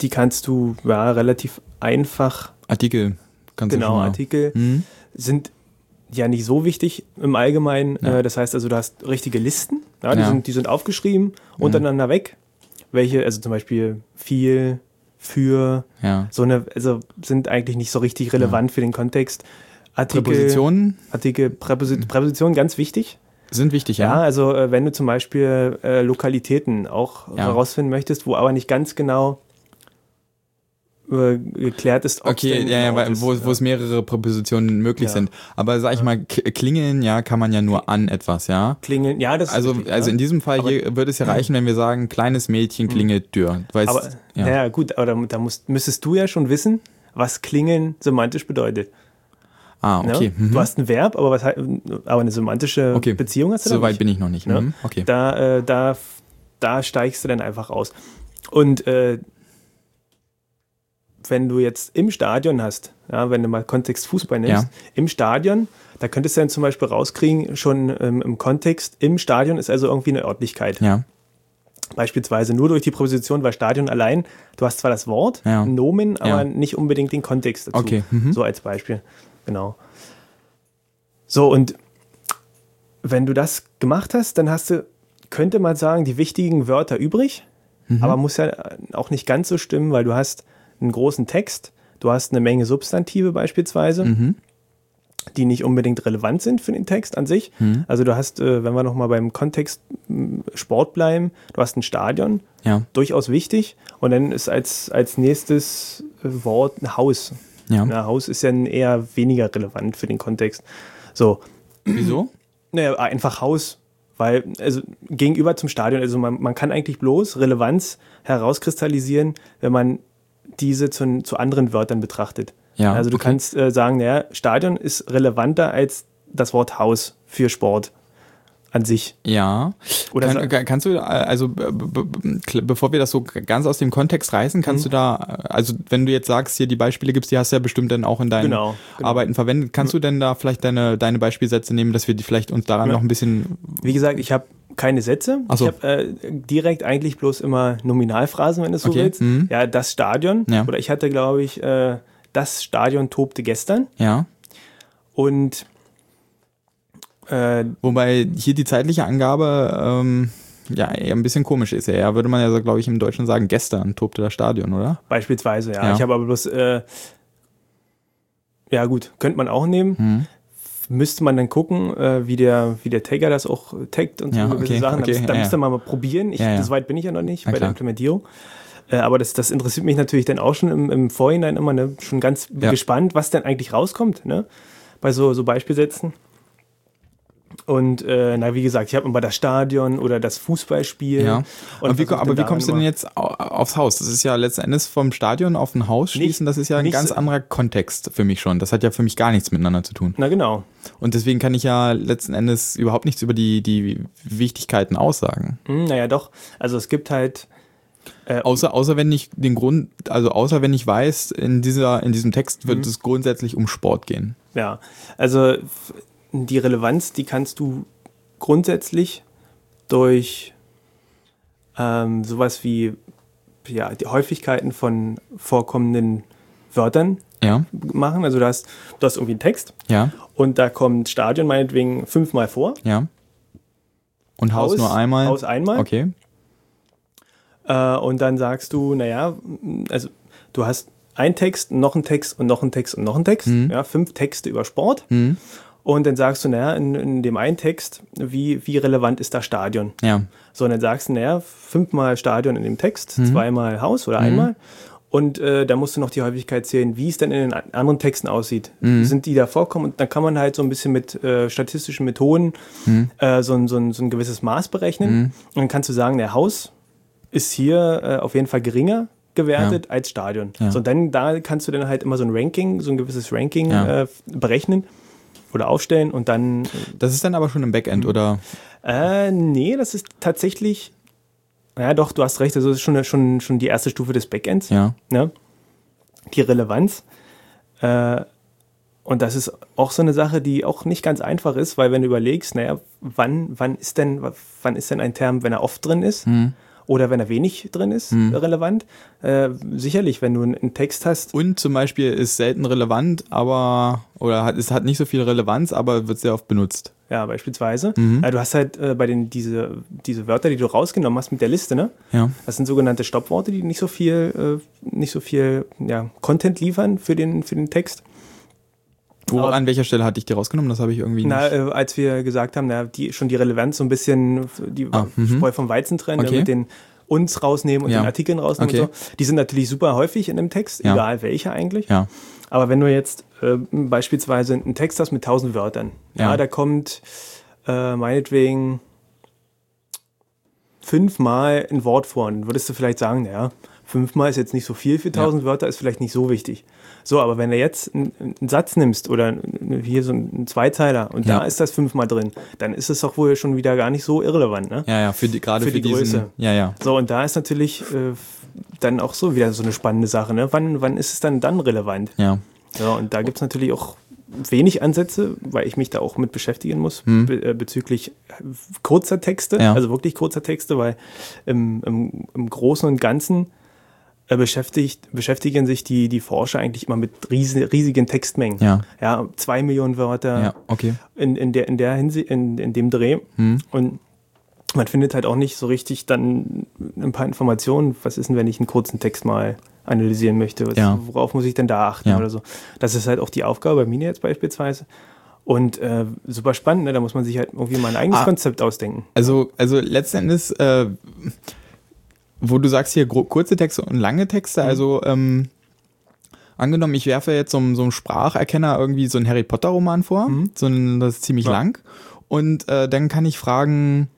Speaker 2: die kannst du ja, relativ einfach,
Speaker 1: Artikel. Kannst du
Speaker 2: genau,
Speaker 1: schon mal.
Speaker 2: Artikel
Speaker 1: Mhm.
Speaker 2: sind ja nicht so wichtig im Allgemeinen.
Speaker 1: Ja.
Speaker 2: Äh, das heißt also, du hast richtige Listen, ja, die,
Speaker 1: Ja.
Speaker 2: Sind, die sind aufgeschrieben, untereinander weg. Welche, also zum Beispiel viel, für, so eine, also sind eigentlich nicht so richtig relevant für den Kontext. Artikel,
Speaker 1: Präpositionen
Speaker 2: Artikel, Präposi Präpositionen ganz wichtig.
Speaker 1: sind wichtig,
Speaker 2: Ja,
Speaker 1: ja.
Speaker 2: also äh, wenn du zum Beispiel äh, Lokalitäten auch herausfinden möchtest, wo aber nicht ganz genau äh, geklärt ist,
Speaker 1: Okay, ja, ja,
Speaker 2: ein
Speaker 1: weil, wo,
Speaker 2: ist,
Speaker 1: wo es mehrere Präpositionen möglich
Speaker 2: Ja.
Speaker 1: sind. Aber sag ich mal, klingeln, ja, kann man ja nur an etwas, ja.
Speaker 2: Klingeln, ja, das ist
Speaker 1: Also,
Speaker 2: richtig,
Speaker 1: also
Speaker 2: ja.
Speaker 1: in diesem Fall
Speaker 2: Aber-
Speaker 1: hier würde es ja reichen, wenn wir sagen, kleines Mädchen klingelt Tür. Weißt,
Speaker 2: Aber,
Speaker 1: ja.
Speaker 2: naja, gut, aber da, da musst, müsstest du ja schon wissen, was klingeln semantisch bedeutet.
Speaker 1: ah,
Speaker 2: Ne?
Speaker 1: okay. Mhm.
Speaker 2: Du hast ein Verb, aber, was, aber eine semantische
Speaker 1: Okay.
Speaker 2: Beziehung hast du da
Speaker 1: so weit
Speaker 2: nicht.
Speaker 1: bin ich noch nicht.
Speaker 2: Ne?
Speaker 1: Mhm. Okay.
Speaker 2: Da, äh, da, da steigst du dann einfach aus. Und äh, wenn du jetzt im Stadion hast, ja, wenn du mal Kontext Fußball nimmst,
Speaker 1: Ja.
Speaker 2: im Stadion, da könntest du dann zum Beispiel rauskriegen, schon ähm, im Kontext, im Stadion ist also irgendwie eine Örtlichkeit.
Speaker 1: Ja.
Speaker 2: Beispielsweise nur durch die Präposition, weil Stadion allein, du hast zwar das Wort,
Speaker 1: Ja.
Speaker 2: Nomen, aber nicht unbedingt den Kontext dazu.
Speaker 1: Okay, mhm.
Speaker 2: So als Beispiel. Genau. So, und wenn du das gemacht hast, dann hast du, könnte man sagen, die wichtigen Wörter übrig,
Speaker 1: Mhm.
Speaker 2: aber muss ja auch nicht ganz so stimmen, weil du hast einen großen Text, du hast eine Menge Substantive beispielsweise,
Speaker 1: Mhm.
Speaker 2: die nicht unbedingt relevant sind für den Text an sich.
Speaker 1: Mhm.
Speaker 2: Also du hast, äh, wenn wir nochmal beim Kontext m, Sport bleiben, du hast ein Stadion,
Speaker 1: Ja.
Speaker 2: durchaus wichtig, und dann ist als, als nächstes äh, Wort ein Haus.
Speaker 1: Ja.
Speaker 2: Ein Haus ist ja eher weniger relevant für den Kontext. So,
Speaker 1: Wieso?
Speaker 2: naja, einfach Haus, weil, also gegenüber zum Stadion, also man, man kann eigentlich bloß Relevanz herauskristallisieren, wenn man diese zu, zu anderen Wörtern betrachtet.
Speaker 1: Ja,
Speaker 2: also du
Speaker 1: okay.
Speaker 2: kannst äh, sagen, naja, Stadion ist relevanter als das Wort Haus für Sport an sich.
Speaker 1: Ja.
Speaker 2: Oder
Speaker 1: Kann, kannst du, äh, also bevor wir das so ganz aus dem Kontext reißen, kannst
Speaker 2: Mhm.
Speaker 1: du da, äh, also wenn du jetzt sagst, hier die Beispiele gibst, die hast du ja bestimmt dann auch in deinen
Speaker 2: Genau, genau.
Speaker 1: Arbeiten verwendet. Kannst du denn da vielleicht deine, deine Beispielsätze nehmen, dass wir die vielleicht uns daran
Speaker 2: Ja.
Speaker 1: noch ein bisschen,
Speaker 2: Wie gesagt, ich habe keine Sätze.
Speaker 1: So.
Speaker 2: Ich habe äh, direkt eigentlich bloß immer Nominalphrasen, wenn du es so
Speaker 1: Okay,
Speaker 2: willst.
Speaker 1: mhm.
Speaker 2: Ja, das Stadion.
Speaker 1: Ja.
Speaker 2: Oder ich hatte, glaube ich, äh, das Stadion tobte gestern.
Speaker 1: ja?
Speaker 2: Und äh,
Speaker 1: Wobei hier die zeitliche Angabe, ähm, ja, eher ein bisschen komisch ist. Ja, würde man ja, so, glaube ich, im Deutschen sagen, gestern tobte das Stadion, oder?
Speaker 2: beispielsweise, ja.
Speaker 1: Ja.
Speaker 2: Ich habe aber bloß, äh, ja gut, könnte man auch nehmen.
Speaker 1: Hm.
Speaker 2: Müsste man dann gucken, äh, wie, der, wie der Tagger das auch taggt und so
Speaker 1: Ja, okay,
Speaker 2: Sachen.
Speaker 1: okay,
Speaker 2: da, müsste- da
Speaker 1: ja,
Speaker 2: müsste
Speaker 1: ja.
Speaker 2: man mal probieren. Ich,
Speaker 1: Ja, ja.
Speaker 2: So weit bin ich ja noch nicht
Speaker 1: Na
Speaker 2: bei
Speaker 1: klar.
Speaker 2: der Implementierung. Äh, aber das, das interessiert mich natürlich dann auch schon im, im Vorhinein immer, ne? schon ganz
Speaker 1: Ja.
Speaker 2: gespannt, was denn eigentlich rauskommt, ne? Bei so, so Beispielsätzen. Und äh, na, wie gesagt, ich habe immer das Stadion oder das Fußballspiel.
Speaker 1: Ja. Und wie, aber wie kommst du denn jetzt aufs Haus? Das ist ja letzten Endes vom Stadion auf ein Haus schließen, nicht, das ist ja ein ganz anderer Kontext für mich schon. Das hat ja für mich gar nichts miteinander zu tun.
Speaker 2: Na genau.
Speaker 1: Und deswegen kann ich ja letzten Endes überhaupt nichts über die, die Wichtigkeiten aussagen.
Speaker 2: Hm, naja, doch. Also es gibt halt.
Speaker 1: Äh, außer, außer wenn ich den Grund, also außer wenn ich weiß, in dieser, in diesem Text wird mhm. es grundsätzlich um Sport gehen.
Speaker 2: Ja, also die Relevanz, die kannst du grundsätzlich durch ähm, sowas wie ja, die Häufigkeiten von vorkommenden Wörtern
Speaker 1: ja.
Speaker 2: machen. Also du hast, du hast irgendwie einen Text
Speaker 1: ja.
Speaker 2: und da kommt Stadion meinetwegen fünfmal vor.
Speaker 1: Ja. Und Haus, Haus nur einmal.
Speaker 2: Haus einmal.
Speaker 1: Okay.
Speaker 2: Äh, und dann sagst du, naja, also du hast einen Text, noch einen Text und noch einen Text und noch einen Text. Mhm. Ja, fünf Texte über Sport.
Speaker 1: Mhm.
Speaker 2: Und dann sagst du, naja, in, in dem einen Text, wie, wie relevant ist das Stadion?
Speaker 1: Ja.
Speaker 2: So, und dann sagst du, naja, fünfmal Stadion in dem Text, mhm. zweimal Haus oder mhm. einmal. Und äh, da musst du noch die Häufigkeit zählen, wie es denn in den anderen Texten aussieht. Mhm. Sind die da vorkommen? Und dann kann man halt so ein bisschen mit äh, statistischen Methoden mhm. äh, so, ein, so, ein, so ein gewisses Maß berechnen. Mhm. Und dann kannst du sagen, der Haus ist hier äh, auf jeden Fall geringer gewertet ja. als Stadion. Ja. So, und dann da kannst du dann halt immer so ein Ranking, so ein gewisses Ranking ja. äh, berechnen oder aufstellen und dann.
Speaker 1: Das ist dann aber schon im Backend, oder?
Speaker 2: Äh, nee, das ist tatsächlich. Ja, doch, du hast recht, also das ist schon, schon, schon die erste Stufe des Backends.
Speaker 1: Ja.
Speaker 2: Ne? Die Relevanz. Äh, und das ist auch so eine Sache, die auch nicht ganz einfach ist, weil wenn du überlegst, naja, wann, wann ist denn, wann ist denn ein Term, wenn er oft drin ist?
Speaker 1: Mhm
Speaker 2: oder wenn er wenig drin ist, mhm. relevant. Äh, sicherlich, wenn du einen Text hast.
Speaker 1: Und zum Beispiel ist selten relevant, aber, oder hat, es hat nicht so viel Relevanz, aber wird sehr oft benutzt.
Speaker 2: Ja, beispielsweise. Mhm. Äh, du hast halt äh, bei den, diese, diese Wörter, die du rausgenommen hast mit der Liste, ne?
Speaker 1: Ja.
Speaker 2: Das sind sogenannte Stoppworte, die nicht so viel, äh, nicht so viel ja, Content liefern für den, für den Text.
Speaker 1: Wo, Aber, an welcher Stelle hatte ich die rausgenommen? Das habe ich irgendwie
Speaker 2: na, nicht. Äh, als wir gesagt haben, na, die, schon die Relevanz so ein bisschen, die ah, Spreu vom Weizen trennen, okay. mit den uns rausnehmen und ja. den Artikeln rausnehmen okay. und so. Die sind natürlich super häufig in dem Text, ja. egal welcher eigentlich.
Speaker 1: Ja.
Speaker 2: Aber wenn du jetzt äh, beispielsweise einen Text hast mit 1000 Wörtern, ja, da kommt äh, meinetwegen fünfmal ein Wort vor, dann würdest du vielleicht sagen, naja, fünfmal ist jetzt nicht so viel für 1000 ja. Wörter, ist vielleicht nicht so wichtig. So, aber wenn du jetzt einen, einen Satz nimmst oder hier so einen Zweiteiler und ja. da ist das fünfmal drin, dann ist es doch wohl schon wieder gar nicht so irrelevant, ne?
Speaker 1: Ja, ja, für die, gerade für, für die diesen, Größe.
Speaker 2: Ja, ja. So, und da ist natürlich äh, dann auch so wieder so eine spannende Sache, ne? Wann, wann ist es dann dann relevant?
Speaker 1: Ja.
Speaker 2: Ja, und da gibt es natürlich auch wenig Ansätze, weil ich mich da auch mit beschäftigen muss hm. be äh, bezüglich kurzer Texte, ja. also wirklich kurzer Texte, weil im, im, im Großen und Ganzen äh, beschäftigt, beschäftigen sich die, die Forscher eigentlich immer mit riesen, riesigen Textmengen.
Speaker 1: Ja.
Speaker 2: ja. Zwei Millionen Wörter
Speaker 1: ja, okay.
Speaker 2: in, in, der, in, der Hinsicht, in, in dem Dreh.
Speaker 1: Hm.
Speaker 2: Und man findet halt auch nicht so richtig dann ein paar Informationen. Was ist denn, wenn ich einen kurzen Text mal analysieren möchte? Was,
Speaker 1: ja.
Speaker 2: Worauf muss ich denn da achten ja. oder so? Das ist halt auch die Aufgabe bei mir jetzt beispielsweise. Und äh, super spannend, ne? da muss man sich halt irgendwie mal ein eigenes ah, Konzept ausdenken.
Speaker 1: Also, also letzten Endes, äh, wo du sagst hier kurze Texte und lange Texte, mhm. also ähm, angenommen, ich werfe jetzt so, so einem Spracherkenner irgendwie so einen Harry Potter Roman vor, mhm. so ein, das ist ziemlich ja. lang und äh, dann kann ich fragen,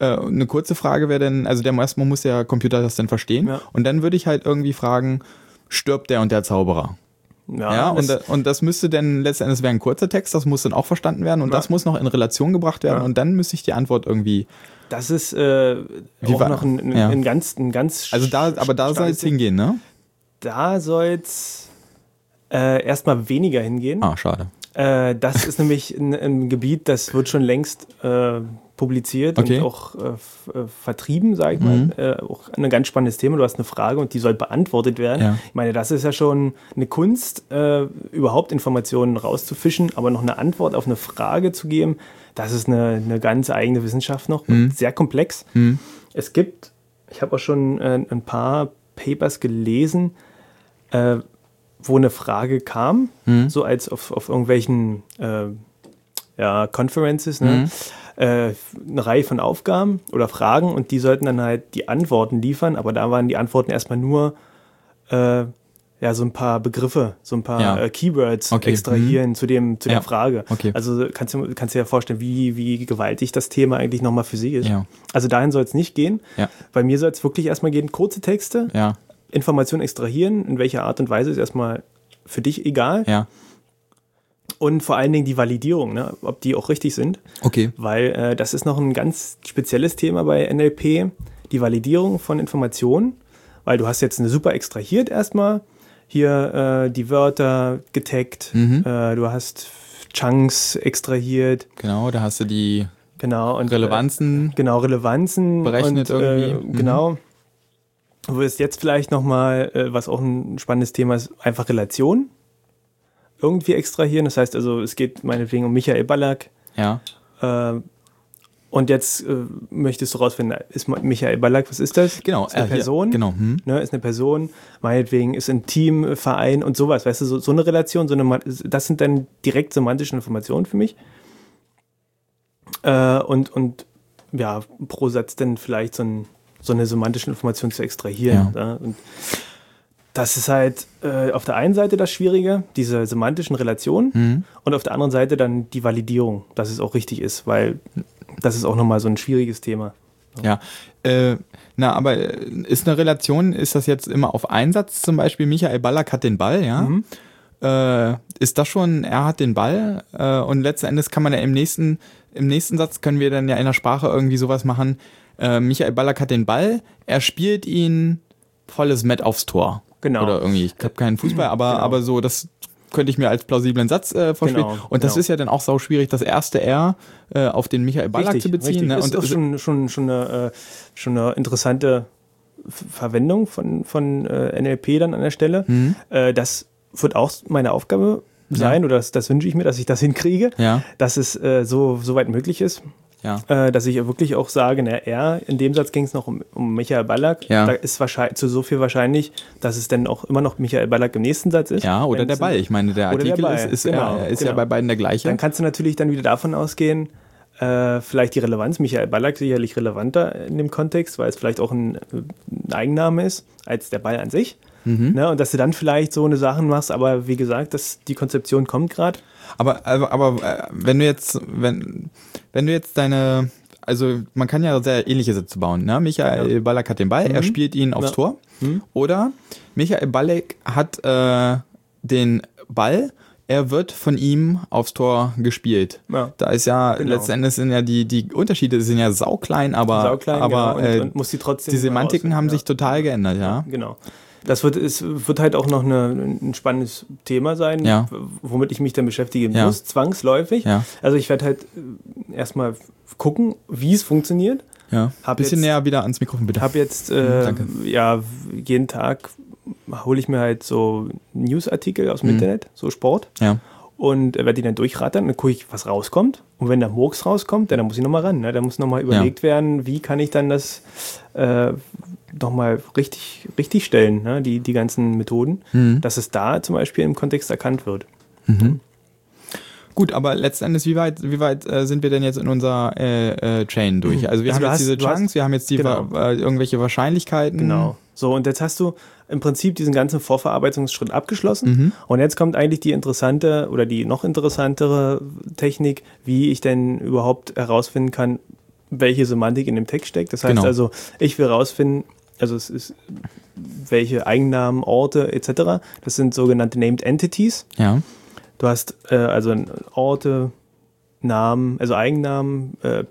Speaker 1: äh, eine kurze Frage wäre dann, also der erstmal muss der Computer das dann verstehen ja. und dann würde ich halt irgendwie fragen, stirbt der und der Zauberer? Ja, ja und, und das müsste dann letztendlich wäre ein kurzer Text, das muss dann auch verstanden werden und ja. das muss noch in Relation gebracht werden und dann müsste ich die Antwort irgendwie
Speaker 2: das ist äh, auch war, noch ein, ein, ja. ein, ganz, ein ganz.
Speaker 1: Also da, aber da soll es hingehen, ne?
Speaker 2: Da soll es äh, erstmal weniger hingehen.
Speaker 1: Ah, schade.
Speaker 2: Äh, das ist nämlich ein, ein, Gebiet, das wird schon längst äh, publiziert okay. und auch äh, äh vertrieben, sage ich mhm. mal. Äh, auch ein ganz spannendes Thema. Du hast eine Frage und die soll beantwortet werden.
Speaker 1: Ja.
Speaker 2: Ich meine, das ist ja schon eine Kunst, äh, überhaupt Informationen rauszufischen, aber noch eine Antwort auf eine Frage zu geben, das ist eine, eine ganz eigene Wissenschaft noch
Speaker 1: mhm.
Speaker 2: sehr komplex.
Speaker 1: Mhm.
Speaker 2: Es gibt, ich habe auch schon äh, ein paar Papers gelesen, äh, wo eine Frage kam,
Speaker 1: mhm.
Speaker 2: so als auf, auf irgendwelchen äh, ja, Conferences, ne? Mhm. Äh, eine Reihe von Aufgaben oder Fragen und die sollten dann halt die Antworten liefern, aber da waren die Antworten erstmal nur äh, ja, so ein paar Begriffe, so ein paar
Speaker 1: Ja.
Speaker 2: äh, Keywords
Speaker 1: Okay,
Speaker 2: extrahieren zu dem, zu
Speaker 1: Ja.
Speaker 2: der Frage.
Speaker 1: Okay.
Speaker 2: Also kannst du kannst dir ja vorstellen, wie, wie gewaltig das Thema eigentlich nochmal für sie ist.
Speaker 1: Ja.
Speaker 2: Also dahin soll es nicht gehen. Bei mir soll es wirklich erstmal gehen, kurze Texte,
Speaker 1: Ja,
Speaker 2: Informationen extrahieren, in welcher Art und Weise ist erstmal für dich egal.
Speaker 1: ja.
Speaker 2: Und vor allen Dingen die Validierung, ne, ob die auch richtig sind.
Speaker 1: Okay.
Speaker 2: Weil äh, das ist noch ein ganz spezielles Thema bei NLP, die Validierung von Informationen. Weil du hast jetzt eine super extrahiert erstmal, hier äh, die Wörter getaggt,
Speaker 1: Mhm.
Speaker 2: äh, du hast Chunks extrahiert,
Speaker 1: Genau, da hast du die
Speaker 2: genau. Und,
Speaker 1: Relevanzen.
Speaker 2: Äh, genau, Relevanzen.
Speaker 1: Berechnet
Speaker 2: und, Äh,
Speaker 1: irgendwie. Mhm.
Speaker 2: Genau. Du wirst jetzt vielleicht nochmal, äh, was auch ein spannendes Thema ist, einfach Relation irgendwie extrahieren. Das heißt also, es geht meinetwegen um Michael Ballack,
Speaker 1: ja.
Speaker 2: Und jetzt äh, möchtest du rausfinden, ist Michael Ballack, was ist das?
Speaker 1: Genau.
Speaker 2: Ist eine
Speaker 1: äh,
Speaker 2: Person?
Speaker 1: Genau. Hm.
Speaker 2: Ne, ist eine Person, meinetwegen ist ein Team, Verein und sowas, weißt du, so, so eine Relation, so eine, das sind dann direkt semantische Informationen für mich. Äh, und, und ja, pro Satz dann vielleicht so, ein, so eine semantische Information zu extrahieren. Ja. Und das ist halt äh, auf der einen Seite das Schwierige, diese semantischen Relationen,
Speaker 1: Mhm.
Speaker 2: und auf der anderen Seite dann die Validierung, dass es auch richtig ist, weil das ist auch nochmal so ein schwieriges Thema.
Speaker 1: Ja. Äh, na, aber äh, ist eine Relation, ist das jetzt immer auf Einsatz zum Beispiel, Michael Ballack hat den Ball, ja?
Speaker 2: Mhm.
Speaker 1: Äh, ist das schon, er hat den Ball äh, und letzten Endes kann man ja im nächsten, im nächsten Satz können wir dann ja in der Sprache irgendwie sowas machen. Äh, Michael Ballack hat den Ball, er spielt ihn volles Met aufs Tor.
Speaker 2: Genau.
Speaker 1: Oder irgendwie, ich habe keinen Fußball, aber,
Speaker 2: Genau.
Speaker 1: aber so, das könnte ich mir als plausiblen Satz äh, vorstellen.
Speaker 2: Genau,
Speaker 1: und das
Speaker 2: genau.
Speaker 1: ist ja dann auch sau schwierig, das erste R äh, auf den Michael Ballack zu beziehen.
Speaker 2: richtig.
Speaker 1: Ne?
Speaker 2: Ist auch schon, schon, schon, eine, äh, schon eine interessante Verwendung von, von äh, NLP dann an der Stelle.
Speaker 1: Mhm.
Speaker 2: Äh, das wird auch meine Aufgabe sein, oder das, das wünsche ich mir, dass ich das hinkriege,
Speaker 1: ja,
Speaker 2: dass es äh, so, so weit möglich ist.
Speaker 1: Ja.
Speaker 2: Äh, dass ich wirklich auch sage, na, er, in dem Satz ging es noch um, um Michael Ballack.
Speaker 1: Ja.
Speaker 2: Da ist wahrscheinlich zu so viel wahrscheinlich, dass es dann auch immer noch Michael Ballack im nächsten Satz ist.
Speaker 1: Ja, oder der Ball. Ich meine, der
Speaker 2: der
Speaker 1: Artikel
Speaker 2: Ball,
Speaker 1: ist, ist,
Speaker 2: genau,
Speaker 1: äh, ist ja
Speaker 2: genau.
Speaker 1: bei beiden der gleiche.
Speaker 2: Dann kannst du natürlich dann wieder davon ausgehen, äh, vielleicht die Relevanz, Michael Ballack sicherlich relevanter in dem Kontext, weil es vielleicht auch ein, ein Eigenname ist, als der Ball an sich.
Speaker 1: Mhm.
Speaker 2: Ne? Und dass du dann vielleicht so eine Sachen machst, aber wie gesagt, das, die Konzeption kommt gerade.
Speaker 1: Aber, aber, aber äh, wenn du jetzt, wenn, wenn du jetzt deine, also man kann ja sehr ähnliche Sätze bauen. Ne? Michael Ballack hat den Ball, er spielt ihn aufs
Speaker 2: Ja.
Speaker 1: Tor.
Speaker 2: Mhm.
Speaker 1: Oder Michael Ballack hat äh, den Ball, er wird von ihm aufs Tor gespielt.
Speaker 2: Ja.
Speaker 1: Da ist ja
Speaker 2: Genau.
Speaker 1: letzten Endes sind ja die, die Unterschiede sind ja sauklein, aber,
Speaker 2: Sauklein,
Speaker 1: aber
Speaker 2: genau, und,
Speaker 1: äh,
Speaker 2: und muss die trotzdem
Speaker 1: die Semantiken haben
Speaker 2: ja.
Speaker 1: sich total geändert, ja.
Speaker 2: Genau. Das wird, es wird halt auch noch eine, ein spannendes Thema sein,
Speaker 1: Ja.
Speaker 2: womit ich mich dann beschäftigen
Speaker 1: Ja.
Speaker 2: muss, zwangsläufig.
Speaker 1: Ja.
Speaker 2: Also ich werde halt äh, erstmal gucken, wie es funktioniert.
Speaker 1: Ja.
Speaker 2: Hab
Speaker 1: Bisschen
Speaker 2: jetzt-
Speaker 1: näher wieder ans Mikrofon, bitte.
Speaker 2: habe jetzt äh,
Speaker 1: danke.
Speaker 2: ja jeden Tag hole ich mir halt so Newsartikel aus dem
Speaker 1: Mhm.
Speaker 2: Internet, so Sport
Speaker 1: ja.
Speaker 2: und werde die dann durchrattern, dann gucke ich, was rauskommt. Und wenn da Murks rauskommt, dann muss ich nochmal ran. Ne? Da muss nochmal überlegt werden, wie kann ich dann das äh, nochmal richtig, richtig stellen, ne? die, die ganzen Methoden,
Speaker 1: Mhm.
Speaker 2: dass es da zum Beispiel im Kontext erkannt wird.
Speaker 1: Gut, aber letzten Endes, wie weit, wie weit äh, sind wir denn jetzt in unserer äh, äh, Chain durch? Also wir
Speaker 2: Also
Speaker 1: haben jetzt
Speaker 2: hast-
Speaker 1: diese
Speaker 2: du hast-
Speaker 1: Chunks, wir haben jetzt die
Speaker 2: genau.
Speaker 1: wa- äh, irgendwelche Wahrscheinlichkeiten.
Speaker 2: Genau. So, und jetzt hast du im Prinzip diesen ganzen Vorverarbeitungsschritt abgeschlossen.
Speaker 1: Mhm.
Speaker 2: Und jetzt kommt eigentlich die interessante oder die noch interessantere Technik, wie ich denn überhaupt herausfinden kann, welche Semantik in dem Text steckt. Das heißt
Speaker 1: Genau.
Speaker 2: also, ich will herausfinden, also es ist welche Eigennamen, Orte etc. Das sind sogenannte Named Entities.
Speaker 1: Ja.
Speaker 2: Du hast äh, also Orte, Namen, also Eigennamen, äh,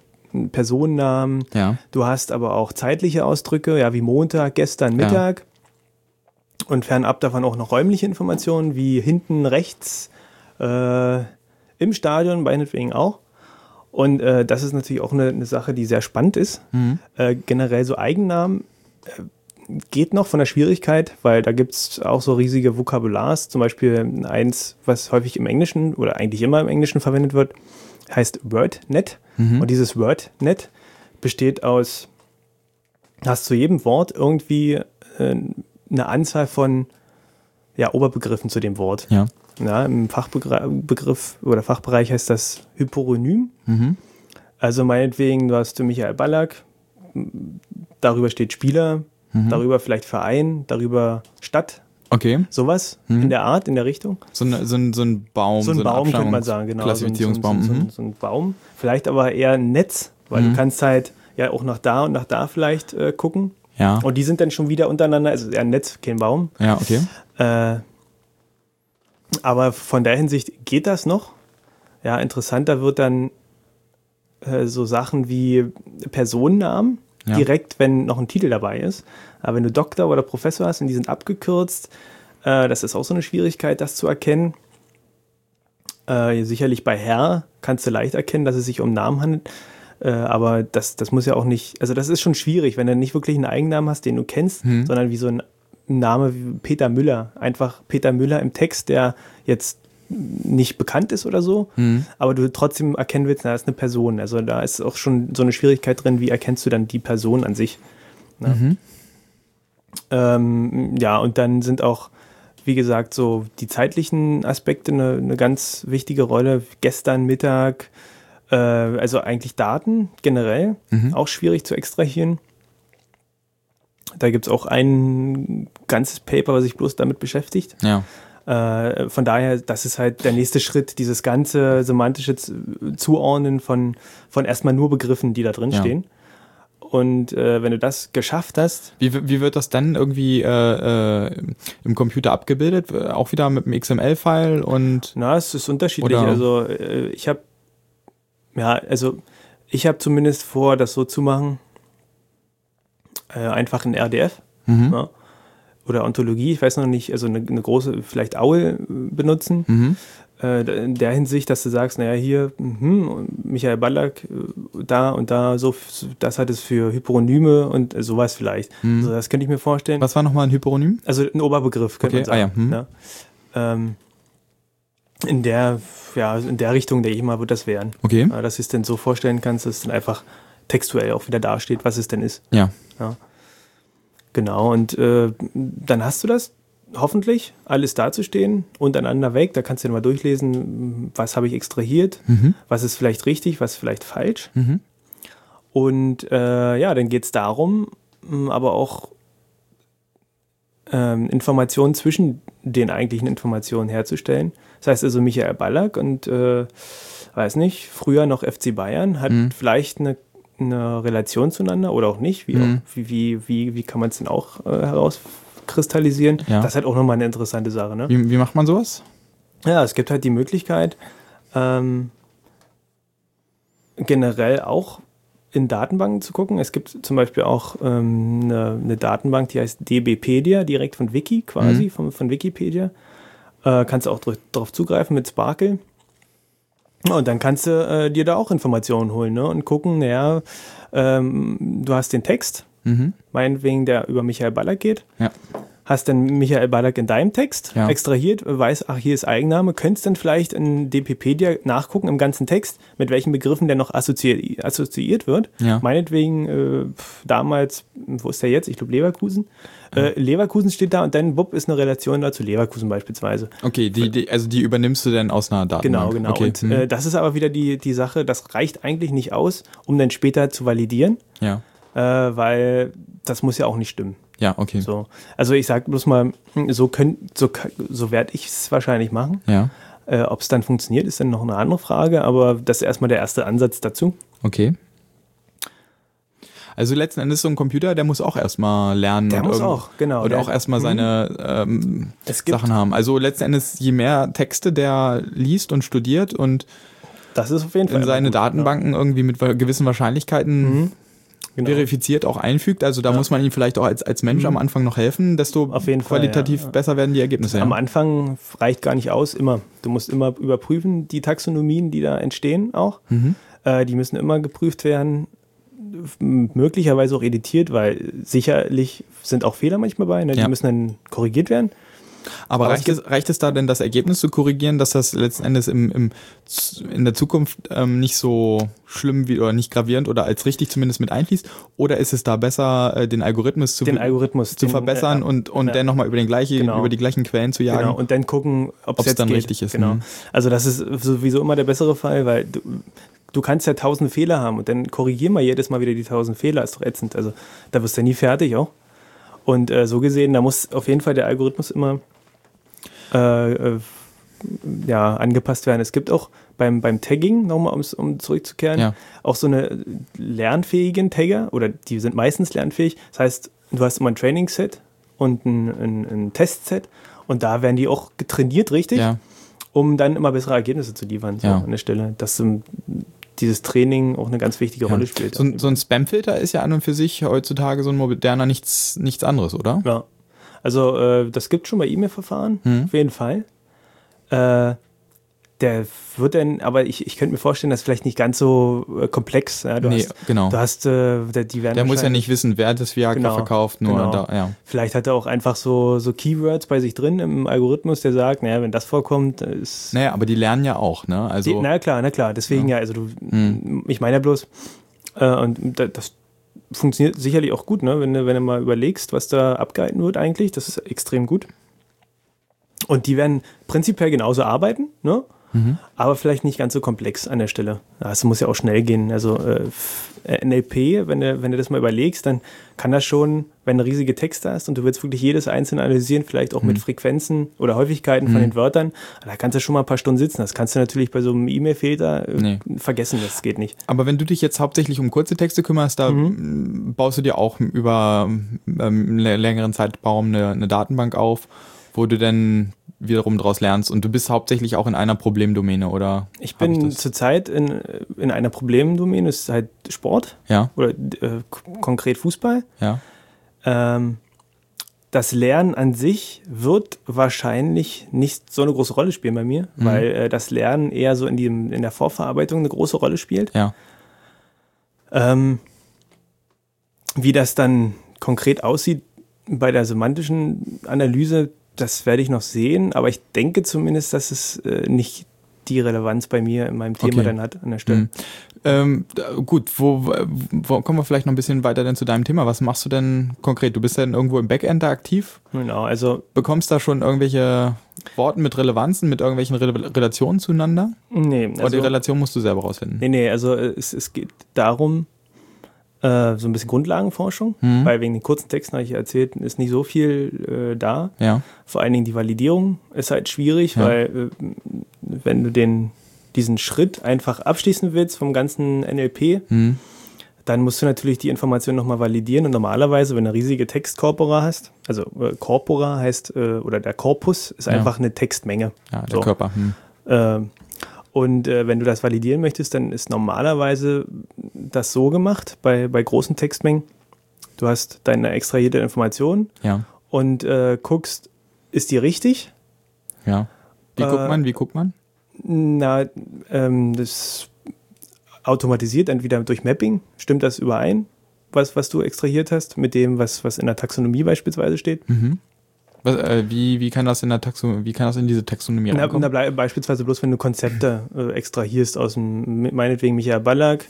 Speaker 2: Personennamen,
Speaker 1: Ja.
Speaker 2: Du hast aber auch zeitliche Ausdrücke, ja, wie Montag, gestern,
Speaker 1: Ja.
Speaker 2: Mittag. Und fernab davon auch noch räumliche Informationen, wie hinten rechts äh, im Stadion, meinetwegen auch. Und äh, das ist natürlich auch eine, eine Sache, die sehr spannend ist.
Speaker 1: Mhm.
Speaker 2: Äh, generell so Eigennamen geht noch von der Schwierigkeit, weil da gibt es auch so riesige Vokabulars. Zum Beispiel eins, was häufig im Englischen oder eigentlich immer im Englischen verwendet wird, heißt WordNet.
Speaker 1: Mhm.
Speaker 2: Und dieses WordNet besteht aus, hast zu jedem Wort irgendwie äh, eine Anzahl von ja, Oberbegriffen zu dem Wort.
Speaker 1: Ja.
Speaker 2: Ja, Im Fachbegriff oder Fachbereich heißt das Hyporonym.
Speaker 1: Mhm.
Speaker 2: Also meinetwegen, du hast Michael Ballack, darüber steht Spieler,
Speaker 1: Mhm.
Speaker 2: darüber vielleicht Verein, darüber Stadt, Okay. Sowas mhm. in der Art, in der Richtung.
Speaker 1: So, eine, so, ein, so ein Baum.
Speaker 2: So ein so Baum könnte man sagen, genau.
Speaker 1: Klassifizierungsbaum.
Speaker 2: So, ein, so, ein, Baum. Vielleicht aber eher ein Netz, weil mhm. du kannst halt ja auch nach da und nach da vielleicht äh, gucken.
Speaker 1: Ja.
Speaker 2: Und die sind dann schon wieder untereinander, also eher ein Netz, kein Baum.
Speaker 1: Ja, okay.
Speaker 2: Äh, aber von der Hinsicht geht das noch. Ja, interessanter wird dann äh, so Sachen wie Personennamen, ja. direkt, wenn noch ein Titel dabei ist. Aber wenn du Doktor oder Professor hast und die sind abgekürzt, äh, das ist auch so eine Schwierigkeit, das zu erkennen. Äh, sicherlich bei Herr kannst du leicht erkennen, dass es sich um Namen handelt. Äh, aber das, das muss ja auch nicht, also das ist schon schwierig, wenn du nicht wirklich einen Eigennamen hast, den du kennst, hm. sondern wie so ein Name wie Peter Müller. Einfach Peter Müller im Text, der jetzt nicht bekannt ist oder so, mhm. aber du trotzdem erkennen willst, da ist eine Person. Also da ist auch schon so eine Schwierigkeit drin, wie erkennst du dann die Person an sich. Mhm. Ähm, ja, und dann sind auch, wie gesagt, so die zeitlichen Aspekte eine, eine ganz wichtige Rolle. Gestern Mittag, äh, also eigentlich Daten generell, mhm. auch schwierig zu extrahieren. Da gibt es auch ein ganzes Paper, was sich bloß damit beschäftigt.
Speaker 1: Ja.
Speaker 2: Äh, von daher, das ist halt der nächste Schritt, dieses ganze semantische Zuordnen von, von erstmal nur Begriffen, die da drin ja. stehen. Und äh, wenn du das geschafft hast.
Speaker 1: Wie, wie wird das dann irgendwie äh, äh, im Computer abgebildet? Auch wieder mit einem XML-File und.
Speaker 2: Na, es ist unterschiedlich. Oder? Also äh, ich habe ja, also ich habe zumindest vor, das so zu machen, äh, einfach in RDF mhm. ja, oder Ontologie, ich weiß noch nicht, also eine, eine große, vielleicht Aul benutzen. Mhm. Äh, in der Hinsicht, dass du sagst, naja, hier, mh, Michael Ballack, äh, da und da, so, das hat es für Hyperonyme und äh, sowas vielleicht. Mhm. Also das könnte ich mir vorstellen.
Speaker 1: Was war nochmal ein Hyperonym?
Speaker 2: Also ein Oberbegriff, könnte okay. man sagen. Ah, ja. Mhm. ja. Ähm, in der, ja, in der Richtung, denke ich mal, wird das werden.
Speaker 1: Okay.
Speaker 2: Dass du es denn so vorstellen kannst, dass es dann einfach textuell auch wieder dasteht, was es denn ist.
Speaker 1: Ja.
Speaker 2: ja. Genau, und äh, dann hast du das hoffentlich, alles dazustehen, untereinander weg. Da kannst du dann mal durchlesen, was habe ich extrahiert, mhm. was ist vielleicht richtig, was vielleicht falsch. Mhm. Und äh, ja, dann geht es darum, aber auch ähm, Informationen zwischen den eigentlichen Informationen herzustellen. Das heißt also Michael Ballack und äh, weiß nicht, früher noch FC Bayern, hat mhm. vielleicht eine, eine Relation zueinander oder auch nicht. Wie, mhm. auch, wie, wie, wie, wie kann man es denn auch äh, herauskristallisieren? Ja. Das ist halt auch nochmal eine interessante Sache. Ne?
Speaker 1: Wie, wie macht man sowas?
Speaker 2: Ja, es gibt halt die Möglichkeit, ähm, generell auch in Datenbanken zu gucken. Es gibt zum Beispiel auch ähm, eine, eine, Datenbank, die heißt DBpedia, direkt von Wiki quasi, mhm. von, von Wikipedia. Äh, kannst du auch darauf zugreifen mit Sparkle. Und dann kannst du äh, dir da auch Informationen holen ne? und gucken, naja, ähm, du hast den Text, mhm. meinetwegen, der über Michael Ballack geht.
Speaker 1: Ja
Speaker 2: hast dann Michael Ballack in deinem Text ja. extrahiert, weiß, ach, hier ist Eigenname, könntest dann vielleicht in DPpedia nachgucken im ganzen Text, mit welchen Begriffen der noch assoziiert, assoziiert wird.
Speaker 1: Ja.
Speaker 2: Meinetwegen äh, damals, wo ist der jetzt? Ich glaube Leverkusen. Äh, Leverkusen steht da und dann wupp ist eine Relation da zu Leverkusen beispielsweise.
Speaker 1: Okay, die, die, also die übernimmst du dann aus einer Datenbank.
Speaker 2: Genau, genau.
Speaker 1: Okay.
Speaker 2: Und hm. äh, das ist aber wieder die, die Sache, das reicht eigentlich nicht aus, um dann später zu validieren.
Speaker 1: Ja.
Speaker 2: Äh, weil das muss ja auch nicht stimmen.
Speaker 1: Ja, okay.
Speaker 2: So. Also ich sage bloß mal, so, so, so werde ich es wahrscheinlich machen.
Speaker 1: Ja.
Speaker 2: Äh, Ob es dann funktioniert, ist dann noch eine andere Frage, aber das ist erstmal der erste Ansatz dazu.
Speaker 1: Okay. Also letzten Endes so ein Computer, der muss auch erstmal lernen.
Speaker 2: Der muss auch, genau.
Speaker 1: Oder auch erstmal seine ähm, Sachen haben. Also letzten Endes, je mehr Texte der liest und studiert und
Speaker 2: das ist auf jeden Fall
Speaker 1: in seine gut, Datenbanken ja. irgendwie mit gewissen Wahrscheinlichkeiten mhm genau. verifiziert auch einfügt. Also da ja. muss man ihm vielleicht auch als, als Mensch mhm. am Anfang noch helfen, desto qualitativ Fall, ja. besser werden die Ergebnisse.
Speaker 2: Am Anfang reicht gar nicht aus, immer. Du musst immer überprüfen, die Taxonomien, die da entstehen auch. Mhm. Äh, die müssen immer geprüft werden, möglicherweise auch editiert, weil sicherlich sind auch Fehler manchmal bei, ne? die ja. müssen dann korrigiert werden.
Speaker 1: Aber, reicht, es, reicht es da denn, das Ergebnis zu korrigieren, dass das letzten Endes im, im, in der Zukunft ähm, nicht so schlimm wie oder nicht gravierend oder als richtig zumindest mit einfließt? Oder ist es da besser, äh, den Algorithmus zu,
Speaker 2: den Algorithmus,
Speaker 1: zu
Speaker 2: den,
Speaker 1: verbessern äh, und, und ja. dann nochmal über, den genau. über die gleichen Quellen zu jagen? Genau.
Speaker 2: Und dann gucken, ob es dann
Speaker 1: geht. richtig ist.
Speaker 2: Genau.
Speaker 1: Mhm.
Speaker 2: Also das ist sowieso immer der bessere Fall, weil du, du kannst ja tausend Fehler haben und dann korrigier mal jedes Mal wieder die tausend Fehler, ist doch ätzend. Also da wirst du ja nie fertig auch. Und äh, so gesehen, da muss auf jeden Fall der Algorithmus immer äh, äh, ja, angepasst werden. Es gibt auch beim, beim Tagging, nochmal um zurückzukehren, ja. auch so eine lernfähigen Tagger oder die sind meistens lernfähig. Das heißt, du hast immer ein Training-Set und ein, ein, ein Testset und da werden die auch getrainiert, richtig? Ja. Um dann immer bessere Ergebnisse zu liefern so ja. an der Stelle. Dass um, dieses Training auch eine ganz wichtige Rolle spielt.
Speaker 1: So, so ein Spamfilter ist ja an und für sich heutzutage so ein moderner nichts, nichts anderes, oder?
Speaker 2: Ja. Also äh, das gibt schon bei E-Mail-Verfahren, hm. auf jeden Fall. Äh, der wird dann, aber ich, ich könnte mir vorstellen, dass vielleicht nicht ganz so äh, komplex. Ja, du
Speaker 1: nee,
Speaker 2: hast,
Speaker 1: genau.
Speaker 2: Du hast, äh, die werden
Speaker 1: der muss ja nicht wissen, wer das Viagra genau, verkauft, nur genau. da, ja.
Speaker 2: Vielleicht hat er auch einfach so, so Keywords bei sich drin im Algorithmus, der sagt, naja, wenn das vorkommt, ist.
Speaker 1: Naja, aber die lernen ja auch, ne? Also,
Speaker 2: die, na klar, na klar, deswegen ja, ja also du, hm. ich meine ja bloß, äh, und das funktioniert sicherlich auch gut, ne? Wenn du, wenn du mal überlegst, was da abgehalten wird eigentlich, das ist extrem gut. Und die werden prinzipiell genauso arbeiten, ne? Mhm. aber vielleicht nicht ganz so komplex an der Stelle. Es muss ja auch schnell gehen. Also äh, NLP, wenn du, wenn du das mal überlegst, dann kann das schon, wenn du riesige Texte hast und du willst wirklich jedes einzelne analysieren, vielleicht auch mhm. mit Frequenzen oder Häufigkeiten mhm. von den Wörtern, da kannst du schon mal ein paar Stunden sitzen. Das kannst du natürlich bei so einem E-Mail-Filter äh, nee. vergessen, das geht nicht.
Speaker 1: Aber wenn du dich jetzt hauptsächlich um kurze Texte kümmerst, da mhm. baust du dir auch über ähm, längeren Zeitraum eine, eine Datenbank auf, wo du dann wiederum daraus lernst. Und du bist hauptsächlich auch in einer Problemdomäne, oder?
Speaker 2: Ich bin zurzeit in, in einer Problemdomäne, das ist halt Sport.
Speaker 1: Ja.
Speaker 2: Oder äh, konkret Fußball.
Speaker 1: Ja.
Speaker 2: Ähm, das Lernen an sich wird wahrscheinlich nicht so eine große Rolle spielen bei mir, mhm. weil äh, das Lernen eher so in, die, in der Vorverarbeitung eine große Rolle spielt.
Speaker 1: Ja.
Speaker 2: Ähm, wie das dann konkret aussieht bei der semantischen Analyse, das werde ich noch sehen, aber ich denke zumindest, dass es äh, nicht die Relevanz bei mir in meinem Thema okay. dann hat an der Stelle. Mhm.
Speaker 1: Ähm, gut, wo, wo kommen wir vielleicht noch ein bisschen weiter denn zu deinem Thema? Was machst du denn konkret? Du bist denn irgendwo im Backend da aktiv?
Speaker 2: Genau, also.
Speaker 1: Bekommst da schon irgendwelche Worte mit Relevanzen, mit irgendwelchen Re Relationen zueinander?
Speaker 2: Nee.
Speaker 1: Also, Oder die Relation musst du selber rausfinden?
Speaker 2: Nee, nee, also es, es geht darum, äh, so ein bisschen Grundlagenforschung, mhm. weil wegen den kurzen Texten, habe ich erzählt, ist nicht so viel äh, da.
Speaker 1: Ja.
Speaker 2: Vor allen Dingen die Validierung ist halt schwierig, ja. weil äh, wenn du den, diesen Schritt einfach abschließen willst vom ganzen NLP, mhm. dann musst du natürlich die Information nochmal validieren und normalerweise, wenn du eine riesige Textkorpora hast, also äh, Corpora heißt, äh, oder der Korpus ist ja. einfach eine Textmenge.
Speaker 1: Ja, der so. Körper. Hm.
Speaker 2: Und äh, wenn du das validieren möchtest, dann ist normalerweise das so gemacht bei, bei großen Textmengen. Du hast deine extrahierte Information
Speaker 1: ja.
Speaker 2: und äh, guckst, ist die richtig?
Speaker 1: Ja. Wie äh, guckt man? Wie guckt man?
Speaker 2: Na, ähm, das automatisiert entweder durch Mapping. Stimmt das überein, was, was du extrahiert hast, mit dem, was, was in der Taxonomie beispielsweise steht?
Speaker 1: Mhm. Was, äh, wie, wie kann das in der Taxonomie, wie kann das in diese Taxonomie
Speaker 2: na, na, beispielsweise bloß, wenn du Konzepte äh, extrahierst aus dem, meinetwegen Michael Ballack,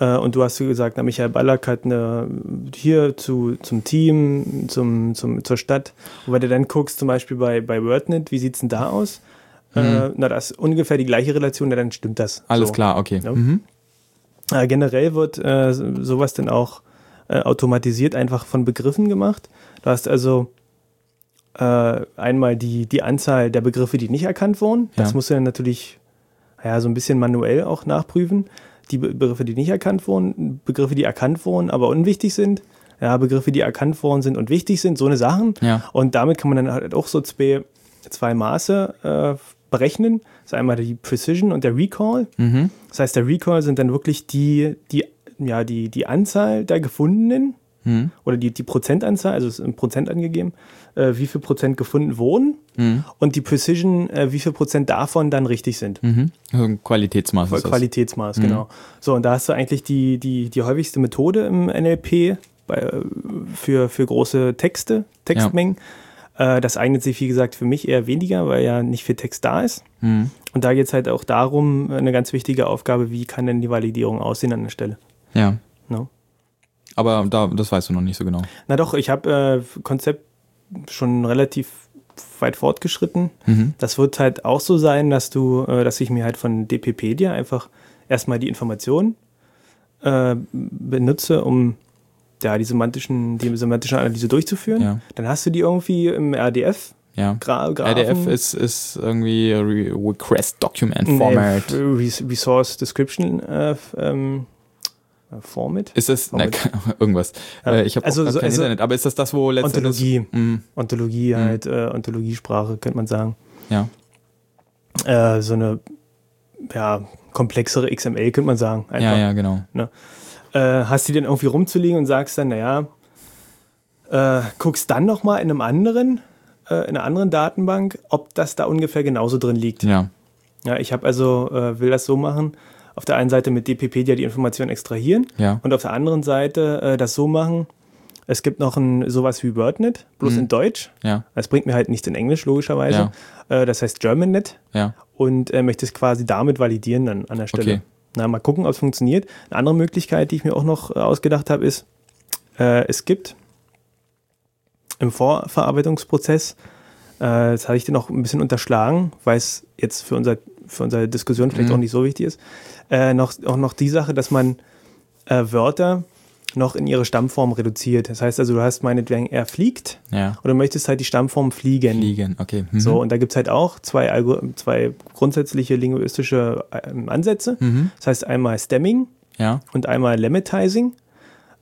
Speaker 2: äh, und du hast gesagt, na, Michael Ballack hat eine, hier zu, zum Team, zum, zum, zur Stadt. Und wenn du dann guckst, zum Beispiel bei, bei WordNet, wie sieht es denn da aus? Äh, mhm. Äh, na, das ist ungefähr die gleiche Relation, dann stimmt das.
Speaker 1: Alles so. klar, okay. Ja?
Speaker 2: Mhm. Äh, generell wird äh, sowas dann auch automatisiert einfach von Begriffen gemacht. Du hast also äh, einmal die, die Anzahl der Begriffe, die nicht erkannt wurden. Das ja. musst du dann natürlich ja, so ein bisschen manuell auch nachprüfen. Die Begriffe, die nicht erkannt wurden, Begriffe, die erkannt wurden, aber unwichtig sind. Ja, Begriffe, die erkannt worden sind und wichtig sind, so eine Sachen.
Speaker 1: Ja.
Speaker 2: Und damit kann man dann halt auch so zwei, zwei Maße äh, berechnen. Das ist einmal die Precision und der Recall.
Speaker 1: Mhm.
Speaker 2: Das heißt, der Recall sind dann wirklich die, die, ja, die, die Anzahl der gefundenen
Speaker 1: mhm.
Speaker 2: oder die, die Prozentanzahl, also ist in Prozent angegeben, äh, wie viel Prozent gefunden wurden
Speaker 1: mhm.
Speaker 2: und die Precision, äh, wie viel Prozent davon dann richtig sind.
Speaker 1: Mhm. Also ein Qualitätsmaß.
Speaker 2: Ist Qualitätsmaß, genau. Mhm. So, und da hast du eigentlich die, die, die häufigste Methode im NLP bei, äh, für, für große Texte, Textmengen. Ja. Äh, das eignet sich, wie gesagt, für mich eher weniger, weil ja nicht viel Text da ist.
Speaker 1: Mhm.
Speaker 2: Und da geht es halt auch darum, eine ganz wichtige Aufgabe, wie kann denn die Validierung aussehen an der Stelle.
Speaker 1: Ja.
Speaker 2: No?
Speaker 1: Aber da, das weißt du noch nicht so genau.
Speaker 2: Na doch, ich habe äh, Konzept schon relativ weit fortgeschritten.
Speaker 1: Mhm.
Speaker 2: Das wird halt auch so sein, dass du, äh, dass ich mir halt von DPpedia einfach erstmal die Informationen äh, benutze, um ja, die, semantischen, die semantische Analyse durchzuführen.
Speaker 1: Ja.
Speaker 2: Dann hast du die irgendwie im RDF.
Speaker 1: Ja.
Speaker 2: Gra Graphen.
Speaker 1: RDF ist, ist irgendwie Re Request Document
Speaker 2: Nee,
Speaker 1: Format.
Speaker 2: Res- Resource Description äh, ähm, äh, Format.
Speaker 1: Ist das ne, irgendwas?
Speaker 2: Ja.
Speaker 1: Äh, ich habe
Speaker 2: Also so-
Speaker 1: kein
Speaker 2: also
Speaker 1: Internet, aber ist das das, wo letztendlich
Speaker 2: Ontologie.
Speaker 1: Mhm.
Speaker 2: Ontologie halt, äh, Ontologiesprache, könnte man sagen.
Speaker 1: Ja,
Speaker 2: Äh, so eine ja, komplexere XML, könnte man sagen. Einfach.
Speaker 1: ja, ja, genau.
Speaker 2: Äh, hast die dann irgendwie rumzuliegen und sagst dann, naja, äh, guckst dann nochmal in einem anderen, äh, in einer anderen Datenbank, ob das da ungefähr genauso drin liegt.
Speaker 1: Ja,
Speaker 2: Ja, ich habe also, äh, will das so machen, auf der einen Seite mit DPpedia die Informationen extrahieren
Speaker 1: ja,
Speaker 2: und auf der anderen Seite äh, das so machen, es gibt noch ein, sowas wie WordNet, bloß
Speaker 1: Mhm.
Speaker 2: in Deutsch.
Speaker 1: ja,
Speaker 2: Das bringt mir halt nichts in Englisch, logischerweise. Äh, das heißt GermanNet
Speaker 1: ja.
Speaker 2: und äh, möchte es quasi damit validieren dann an der Stelle.
Speaker 1: Okay.
Speaker 2: Na, mal gucken, ob es funktioniert. Eine andere Möglichkeit, die ich mir auch noch äh, ausgedacht habe, ist, äh, es gibt im Vorverarbeitungsprozess, äh, das habe ich dir noch ein bisschen unterschlagen, weil es jetzt für, unser, für unsere Diskussion vielleicht
Speaker 1: Mhm.
Speaker 2: auch nicht so wichtig ist, äh, noch, auch noch die Sache, dass man äh, Wörter noch in ihre Stammform reduziert. Das heißt also, du hast meinetwegen, er fliegt
Speaker 1: Ja.
Speaker 2: oder möchtest halt die Stammform fliegen.
Speaker 1: Fliegen, okay. Mhm.
Speaker 2: So, und da gibt es halt auch zwei, Algo zwei grundsätzliche linguistische ähm, Ansätze.
Speaker 1: Mhm.
Speaker 2: Das heißt einmal Stemming
Speaker 1: Ja,
Speaker 2: und einmal Lemmatizing.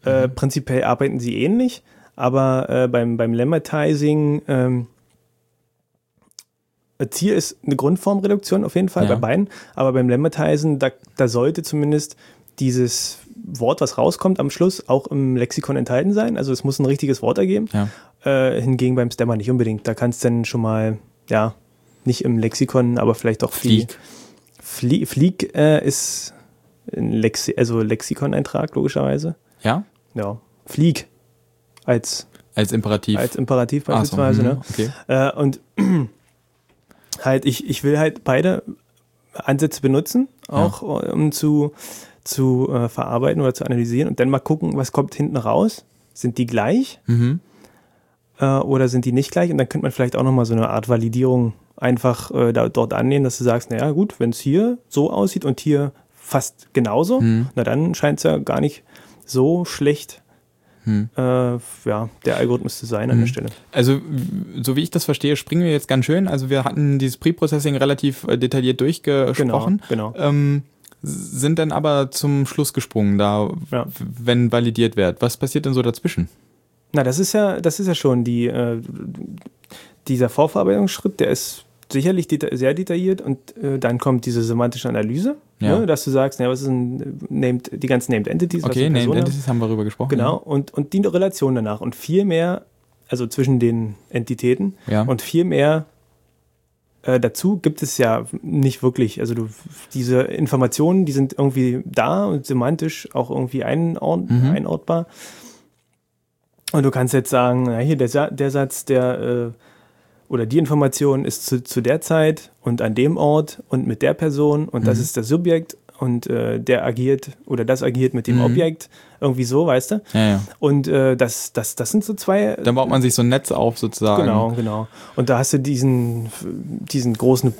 Speaker 2: Äh,
Speaker 1: Mhm.
Speaker 2: prinzipiell arbeiten sie ähnlich, aber äh, beim, beim Lemmatizing ähm, Ziel ist eine Grundformreduktion auf jeden Fall
Speaker 1: Ja.
Speaker 2: bei beiden, aber beim Lemmatizing, da, da sollte zumindest dieses Wort, was rauskommt am Schluss, auch im Lexikon enthalten sein. Also es muss ein richtiges Wort ergeben.
Speaker 1: ja.
Speaker 2: Äh, hingegen beim Stemmer nicht unbedingt. Da kannst du dann schon mal, ja, nicht im Lexikon, aber vielleicht die-
Speaker 1: Flieg.
Speaker 2: Flie Flieg äh, ist ein Lexi also Lexikoneintrag, logischerweise.
Speaker 1: Ja?
Speaker 2: Ja. Flieg als,
Speaker 1: Als Imperativ.
Speaker 2: als Imperativ
Speaker 1: Ach so,
Speaker 2: beispielsweise.
Speaker 1: mhm,
Speaker 2: ne?
Speaker 1: Okay.
Speaker 2: Äh, und halt, ich, ich will halt beide Ansätze benutzen, auch um zu, zu äh, verarbeiten oder zu analysieren und dann mal gucken, was kommt hinten raus. Sind die gleich
Speaker 1: Mhm.
Speaker 2: äh, oder sind die nicht gleich? Und dann könnte man vielleicht auch nochmal so eine Art Validierung einfach äh, da, dort annehmen, dass du sagst, naja gut, wenn es hier so aussieht und hier fast genauso,
Speaker 1: Mhm.
Speaker 2: na dann scheint es ja gar nicht so schlecht
Speaker 1: Hm.
Speaker 2: äh, ja, der Algorithmus zu sein an der
Speaker 1: Mhm.
Speaker 2: Stelle.
Speaker 1: Also, so wie ich das verstehe, springen wir jetzt ganz schön. Also, wir hatten dieses Pre-Processing relativ äh, detailliert durchgesprochen.
Speaker 2: Genau, genau.
Speaker 1: Ähm, sind dann aber zum Schluss gesprungen, da,
Speaker 2: Ja.
Speaker 1: wenn validiert wird. Was passiert denn so dazwischen?
Speaker 2: Na, das ist ja, das ist ja schon die, äh, dieser Vorverarbeitungsschritt, der ist sicherlich deta sehr detailliert und äh, dann kommt diese semantische Analyse,
Speaker 1: Ja.
Speaker 2: ne, dass du sagst, na, was ist ein named, die ganzen Named Entities,
Speaker 1: Okay, Named
Speaker 2: Personen.
Speaker 1: Entities haben wir darüber gesprochen.
Speaker 2: Genau, und, und die Relation danach und viel mehr, also zwischen den Entitäten
Speaker 1: Ja.
Speaker 2: und viel mehr äh, dazu gibt es ja nicht wirklich. Also du, diese Informationen, die sind irgendwie da und semantisch auch irgendwie einord
Speaker 1: Mhm.
Speaker 2: einortbar. Und du kannst jetzt sagen, na hier, der, Sa der Satz, der äh, oder die Information ist zu, zu der Zeit und an dem Ort und mit der Person und das
Speaker 1: Mhm.
Speaker 2: ist das Subjekt und äh, der agiert oder das agiert mit dem
Speaker 1: Mhm.
Speaker 2: Objekt. Irgendwie so, weißt du?
Speaker 1: ja, ja.
Speaker 2: Und äh, das, das, das sind so zwei.
Speaker 1: Dann baut man sich so ein Netz auf, sozusagen.
Speaker 2: Genau, genau. Und da hast du diesen, diesen großen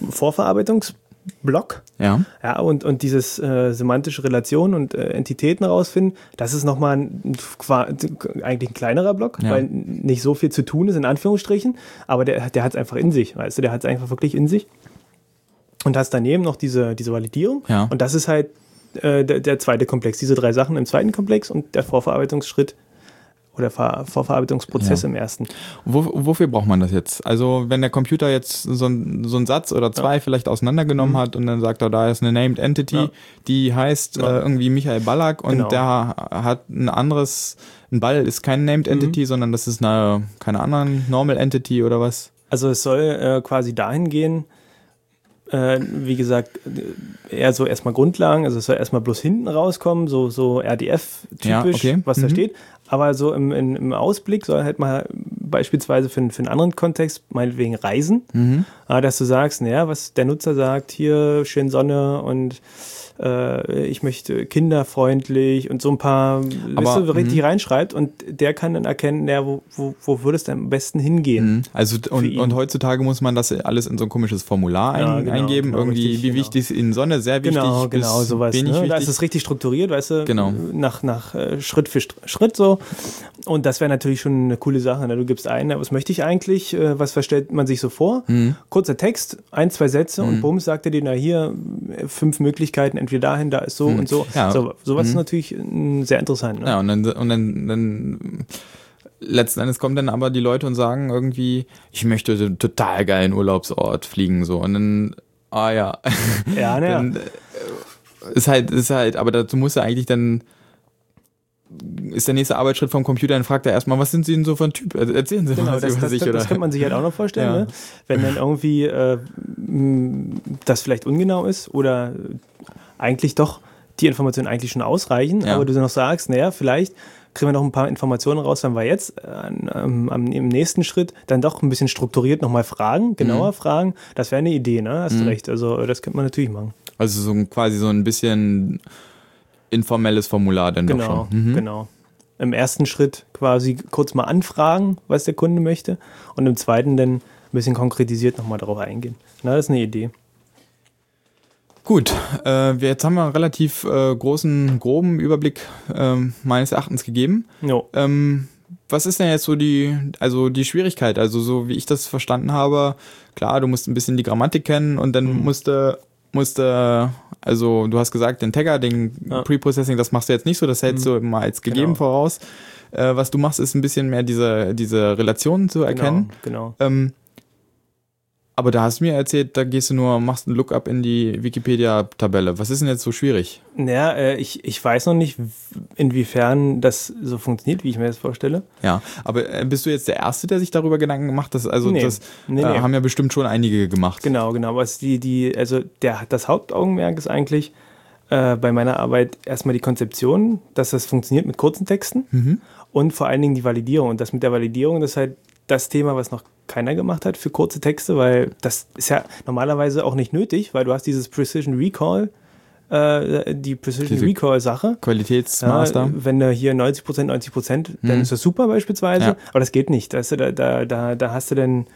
Speaker 2: Vorverarbeitungsblock.
Speaker 1: Ja.
Speaker 2: Ja, und, und dieses äh, semantische Relation und äh, Entitäten rausfinden, das ist nochmal ein, eigentlich ein kleinerer Block,
Speaker 1: Ja.
Speaker 2: weil nicht so viel zu tun ist, in Anführungsstrichen, aber der, der hat es einfach in sich, weißt du, der hat es einfach wirklich in sich. Und hast daneben noch diese, diese Validierung.
Speaker 1: Ja.
Speaker 2: Und das ist halt äh, der, der zweite Komplex, diese drei Sachen im zweiten Komplex und der Vorverarbeitungsschritt oder Ver Vorverarbeitungsprozess
Speaker 1: Ja.
Speaker 2: im ersten.
Speaker 1: Wo, wofür braucht man das jetzt? Also, wenn der Computer jetzt so, ein, so einen Satz oder zwei vielleicht auseinandergenommen hat und dann sagt er, da ist eine Named Entity,
Speaker 2: Mhm. Ja.
Speaker 1: die heißt
Speaker 2: Ja.
Speaker 1: äh, irgendwie Michael Ballack und
Speaker 2: Genau.
Speaker 1: der hat ein anderes, ein Ball ist kein Named
Speaker 2: Mhm.
Speaker 1: Entity, sondern das ist eine, keine Ahnung, Normal Entity oder was?
Speaker 2: Also es soll äh, quasi dahin gehen, äh, wie gesagt, eher so erstmal Grundlagen, also es soll erstmal bloß hinten rauskommen, so, so RDF-typisch,
Speaker 1: Ja, okay.
Speaker 2: was da
Speaker 1: Mhm.
Speaker 2: steht. Aber so im, im, im Ausblick soll halt mal beispielsweise für, einen- für einen anderen Kontext, meinetwegen Reisen,
Speaker 1: Mhm.
Speaker 2: äh, dass du sagst, naja, was der Nutzer sagt, hier schön Sonne und äh, ich möchte kinderfreundlich und so ein paar Aber, Liste richtig mhm. reinschreibt und der kann dann erkennen, ja, wo, wo, wo würde es denn am besten hingehen.
Speaker 1: Mhm. Also und, und heutzutage muss man das alles in so ein komisches Formular ja, ein, genau, eingeben, genau, irgendwie, richtig, wie genau. wichtig ist in Sonne, sehr wichtig.
Speaker 2: Genau, genau, sowas. Ne? wichtig. Da ist es richtig strukturiert, weißt du,
Speaker 1: genau.
Speaker 2: nach, nach äh, Schritt für Schritt so. Und das wäre natürlich schon eine coole Sache. Ne? Du gibst ein, was möchte ich eigentlich, äh, was verstellt man sich so vor? Mhm. Kurzer Text, ein, zwei Sätze mhm. und bumm, sagt er dir, na hier, fünf Möglichkeiten, entweder dahin, da ist so mhm. und so. Ja. so sowas ist mhm. natürlich sehr interessant.
Speaker 1: Ne? Ja, und dann, und dann, dann letzten Endes kommen dann aber die Leute und sagen irgendwie, ich möchte einen total geilen Urlaubsort fliegen, so. Und dann, ah ja.
Speaker 2: Ja, ne. dann,
Speaker 1: äh, ist halt, ist halt, aber dazu muss er eigentlich dann ist der nächste Arbeitsschritt vom Computer, dann fragt er erstmal, was sind Sie denn so für ein Typ? Erzählen Sie genau, mal
Speaker 2: das, über
Speaker 1: das,
Speaker 2: sich. Das, oder? das könnte man sich halt auch noch vorstellen, ja. ne? wenn dann irgendwie äh, das vielleicht ungenau ist oder eigentlich doch die Informationen eigentlich schon ausreichen, ja. aber du noch sagst, naja, vielleicht kriegen wir noch ein paar Informationen raus, wenn wir jetzt äh, ähm, im nächsten Schritt dann doch ein bisschen strukturiert nochmal fragen, genauer mhm. fragen. Das wäre eine Idee, ne? Hast mhm. du recht. Also das könnte man natürlich machen.
Speaker 1: Also so quasi so ein bisschen informelles Formular dann
Speaker 2: genau,
Speaker 1: doch
Speaker 2: schon. Mhm. Genau. Im ersten Schritt quasi kurz mal anfragen, was der Kunde möchte und im zweiten dann ein bisschen konkretisiert nochmal darauf eingehen. Na, das ist eine Idee.
Speaker 1: Gut, äh, jetzt haben wir einen relativ äh, großen, groben Überblick äh, meines Erachtens gegeben.
Speaker 2: Jo.
Speaker 1: Ähm, was ist denn jetzt so die, also die Schwierigkeit? Also so wie ich das verstanden habe, klar, du musst ein bisschen die Grammatik kennen und dann mhm. musste musste, also du hast gesagt, den Tagger, den ja. Preprocessing, das machst du jetzt nicht so, das hältst mhm. du immer als gegeben genau. voraus. Äh, was du machst, ist ein bisschen mehr diese, diese Relationen zu erkennen.
Speaker 2: Genau.
Speaker 1: genau. Ähm, aber da hast du mir erzählt, da gehst du nur, machst einen Lookup in die Wikipedia-Tabelle. Was ist denn jetzt so schwierig?
Speaker 2: Naja, äh, ich, ich weiß noch nicht, inwiefern das so funktioniert, wie ich mir das vorstelle.
Speaker 1: Ja, aber äh, bist du jetzt der Erste, der sich darüber Gedanken gemacht? Dass, also nee, das nee, äh, nee. haben ja bestimmt schon einige gemacht.
Speaker 2: Genau, genau. Was die, die, also der, das Hauptaugenmerk ist eigentlich äh, bei meiner Arbeit erstmal die Konzeption, dass das funktioniert mit kurzen Texten mhm. und vor allen Dingen die Validierung. Und das mit der Validierung, das ist halt das Thema, was noch keiner gemacht hat für kurze Texte, weil das ist ja normalerweise auch nicht nötig, weil du hast dieses Precision Recall, äh, die Precision Diese Recall Sache.
Speaker 1: Qualitätsmaster. Ja,
Speaker 2: wenn du hier 90 Prozent, 90 Prozent, hm. dann ist das super beispielsweise, ja. aber das geht nicht. Da, da, da, da hast du dann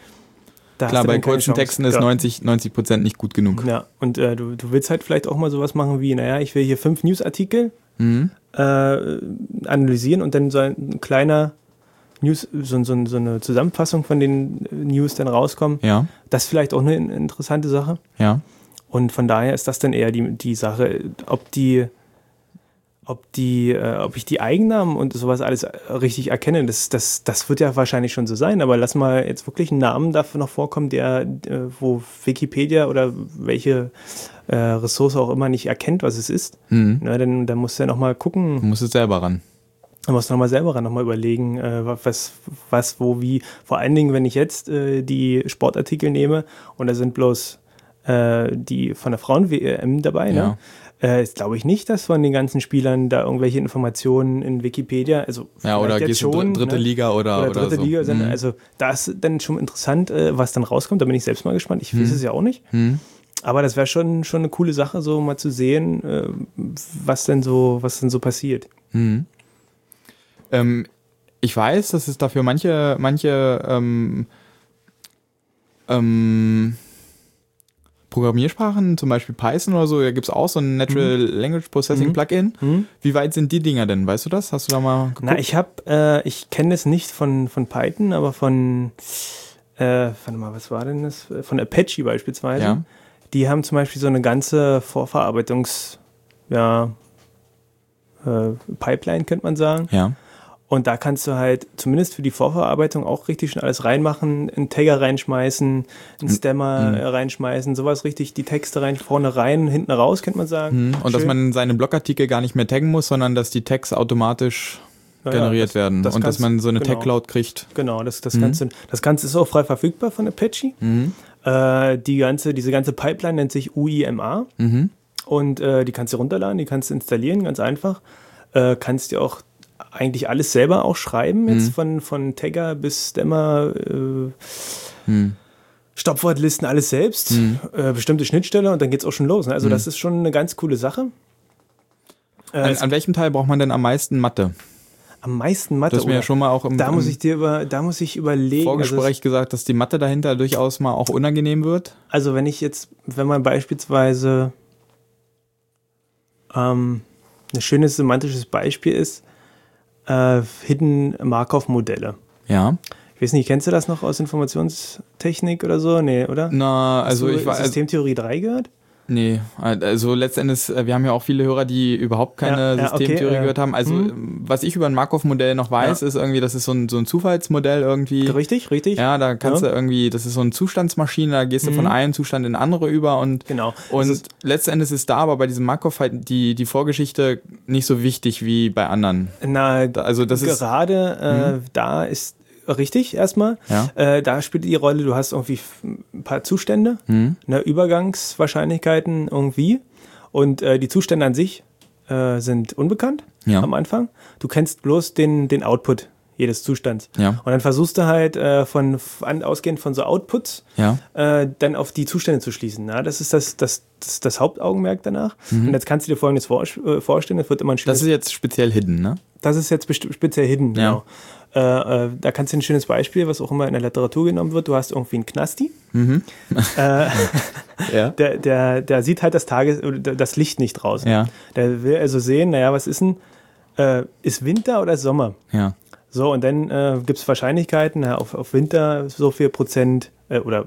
Speaker 1: da Klar, bei kurzen Texten ist 90, 90 Prozent nicht gut genug.
Speaker 2: Ja, und äh, du, du willst halt vielleicht auch mal sowas machen wie, naja, ich will hier fünf Newsartikel mhm. äh, analysieren und dann so ein kleiner News, so, so, so, eine Zusammenfassung von den News dann rauskommen.
Speaker 1: Ja.
Speaker 2: Das ist vielleicht auch eine interessante Sache.
Speaker 1: Ja.
Speaker 2: Und von daher ist das dann eher die, die Sache, ob die, ob die, äh, ob ich die Eigennamen und sowas alles richtig erkenne, das, das, das wird ja wahrscheinlich schon so sein, aber lass mal jetzt wirklich einen Namen dafür noch vorkommen, der, äh, wo Wikipedia oder welche äh, Ressource auch immer nicht erkennt, was es ist. Mhm. Na, dann, dann musst du ja nochmal gucken.
Speaker 1: Du musst es selber ran.
Speaker 2: Da musst du nochmal selber nochmal überlegen, äh, was, was, wo, wie. Vor allen Dingen, wenn ich jetzt äh, die Sportartikel nehme und da sind bloß äh, die von der Frauen-WM dabei, ne? ja. ne? Äh, glaube ich nicht, dass von den ganzen Spielern da irgendwelche Informationen in Wikipedia, also
Speaker 1: ja, oder gehst schon, dritte ne? Liga oder,
Speaker 2: oder dritte
Speaker 1: so.
Speaker 2: Liga sind. Mhm. Also das ist dann schon interessant, äh, was dann rauskommt. Da bin ich selbst mal gespannt. Ich mhm. weiß es ja auch nicht. Mhm. Aber das wäre schon, schon eine coole Sache, so mal zu sehen, äh, was denn so, was denn so passiert.
Speaker 1: Mhm. Ähm, ich weiß, dass es dafür manche, manche ähm, ähm, Programmiersprachen, zum Beispiel Python oder so, da gibt es auch so ein Natural mhm. Language Processing mhm. Plugin. Mhm. Wie weit sind die Dinger denn? Weißt du das? Hast du da mal
Speaker 2: geguckt? Na, ich habe, äh, ich kenne das nicht von, von Python, aber von, äh, warte mal, was war denn das? Von Apache beispielsweise. Ja. Die haben zum Beispiel so eine ganze Vorverarbeitungs, ja, äh, Pipeline, könnte man sagen.
Speaker 1: Ja
Speaker 2: und da kannst du halt zumindest für die Vorverarbeitung auch richtig schon alles reinmachen, einen Tagger reinschmeißen, einen Stemmer mhm. reinschmeißen, sowas richtig, die Texte rein, vorne rein, hinten raus, könnte man sagen.
Speaker 1: Mhm. Und Schön. dass man seine Blogartikel gar nicht mehr taggen muss, sondern dass die Tags automatisch ja, generiert das, werden das und dass man so eine genau, Tag-Cloud kriegt.
Speaker 2: Genau, das, das, mhm. Ganze, das Ganze ist auch frei verfügbar von Apache. Mhm. Äh, die ganze, diese ganze Pipeline nennt sich UIMA mhm. und äh, die kannst du runterladen, die kannst du installieren, ganz einfach. Äh, kannst dir auch eigentlich alles selber auch schreiben, jetzt mhm. von, von Tagger bis Stemmer. Äh, mhm. Stoppwortlisten alles selbst,
Speaker 1: Mhm.
Speaker 2: äh, bestimmte Schnittstelle und dann geht's auch schon los. Ne? Also das ist schon eine ganz coole Sache. Äh,
Speaker 1: An,
Speaker 2: es-
Speaker 1: an welchem Teil braucht man denn am meisten Mathe?
Speaker 2: am meisten Mathe.
Speaker 1: Du hast mir ja schon mal auch im,
Speaker 2: da muss ich dir über, da muss ich überlegen. Also,
Speaker 1: Vorgespräch gesagt, dass die Mathe dahinter durchaus mal auch unangenehm wird.
Speaker 2: also wenn ich jetzt, wenn man beispielsweise ähm, ein schönes semantisches Beispiel ist, äh, Hidden Markov-Modelle.
Speaker 1: Ja.
Speaker 2: Ich weiß nicht, kennst du das noch aus Informationstechnik oder so? Nee, oder?
Speaker 1: Na, also ich war.
Speaker 2: Systemtheorie 3 gehört?
Speaker 1: Nee, also letztendlich, äh, wir haben ja auch viele Hörer, die überhaupt keine
Speaker 2: Ja, ja, okay,
Speaker 1: Systemtheorie
Speaker 2: äh,
Speaker 1: gehört haben. Also,
Speaker 2: hm.
Speaker 1: was ich über ein Markov-Modell noch weiß, ist irgendwie, das ist so ein, so ein Zufallsmodell irgendwie.
Speaker 2: Richtig, richtig.
Speaker 1: Ja, da kannst
Speaker 2: Ja.
Speaker 1: du irgendwie, das ist so eine Zustandsmaschine, da gehst du von
Speaker 2: Mhm.
Speaker 1: einem Zustand in andere über und
Speaker 2: Genau.
Speaker 1: und
Speaker 2: ist-
Speaker 1: letztendlich ist da aber bei diesem Markov halt die, die Vorgeschichte nicht so wichtig wie bei anderen.
Speaker 2: Na,
Speaker 1: Also das ist, Mhm.
Speaker 2: gerade äh, da ist richtig erstmal.
Speaker 1: ja,
Speaker 2: Äh, da spielt die Rolle, du hast irgendwie ein paar Zustände,
Speaker 1: hm,
Speaker 2: ne, Übergangswahrscheinlichkeiten irgendwie. Und äh, die Zustände an sich äh, sind unbekannt
Speaker 1: ja,
Speaker 2: am Anfang. Du kennst bloß den, den Output jedes Zustands.
Speaker 1: ja,
Speaker 2: Und dann versuchst du halt äh, von an, ausgehend von so Outputs
Speaker 1: ja,
Speaker 2: äh, dann auf die Zustände zu schließen. Ja? Das ist das, das, das, das Hauptaugenmerk danach. Und jetzt kannst du dir folgendes vor, äh, vorstellen, das wird immer ein
Speaker 1: Mhm. das ist jetzt speziell hidden, ne?
Speaker 2: das ist jetzt speziell hidden,
Speaker 1: Ja.
Speaker 2: genau. Äh, äh, da kannst du ein schönes Beispiel, was auch immer in der Literatur genommen wird. Du hast irgendwie einen Knasti.
Speaker 1: Mhm.
Speaker 2: Äh,
Speaker 1: Ja,
Speaker 2: der, der, der sieht halt das Tages das Licht nicht draußen.
Speaker 1: ja,
Speaker 2: Der will also sehen, naja, was ist denn, äh, ist Winter oder Sommer?
Speaker 1: ja,
Speaker 2: So, und dann äh, gibt es Wahrscheinlichkeiten, na, auf, auf Winter so viel Prozent äh, oder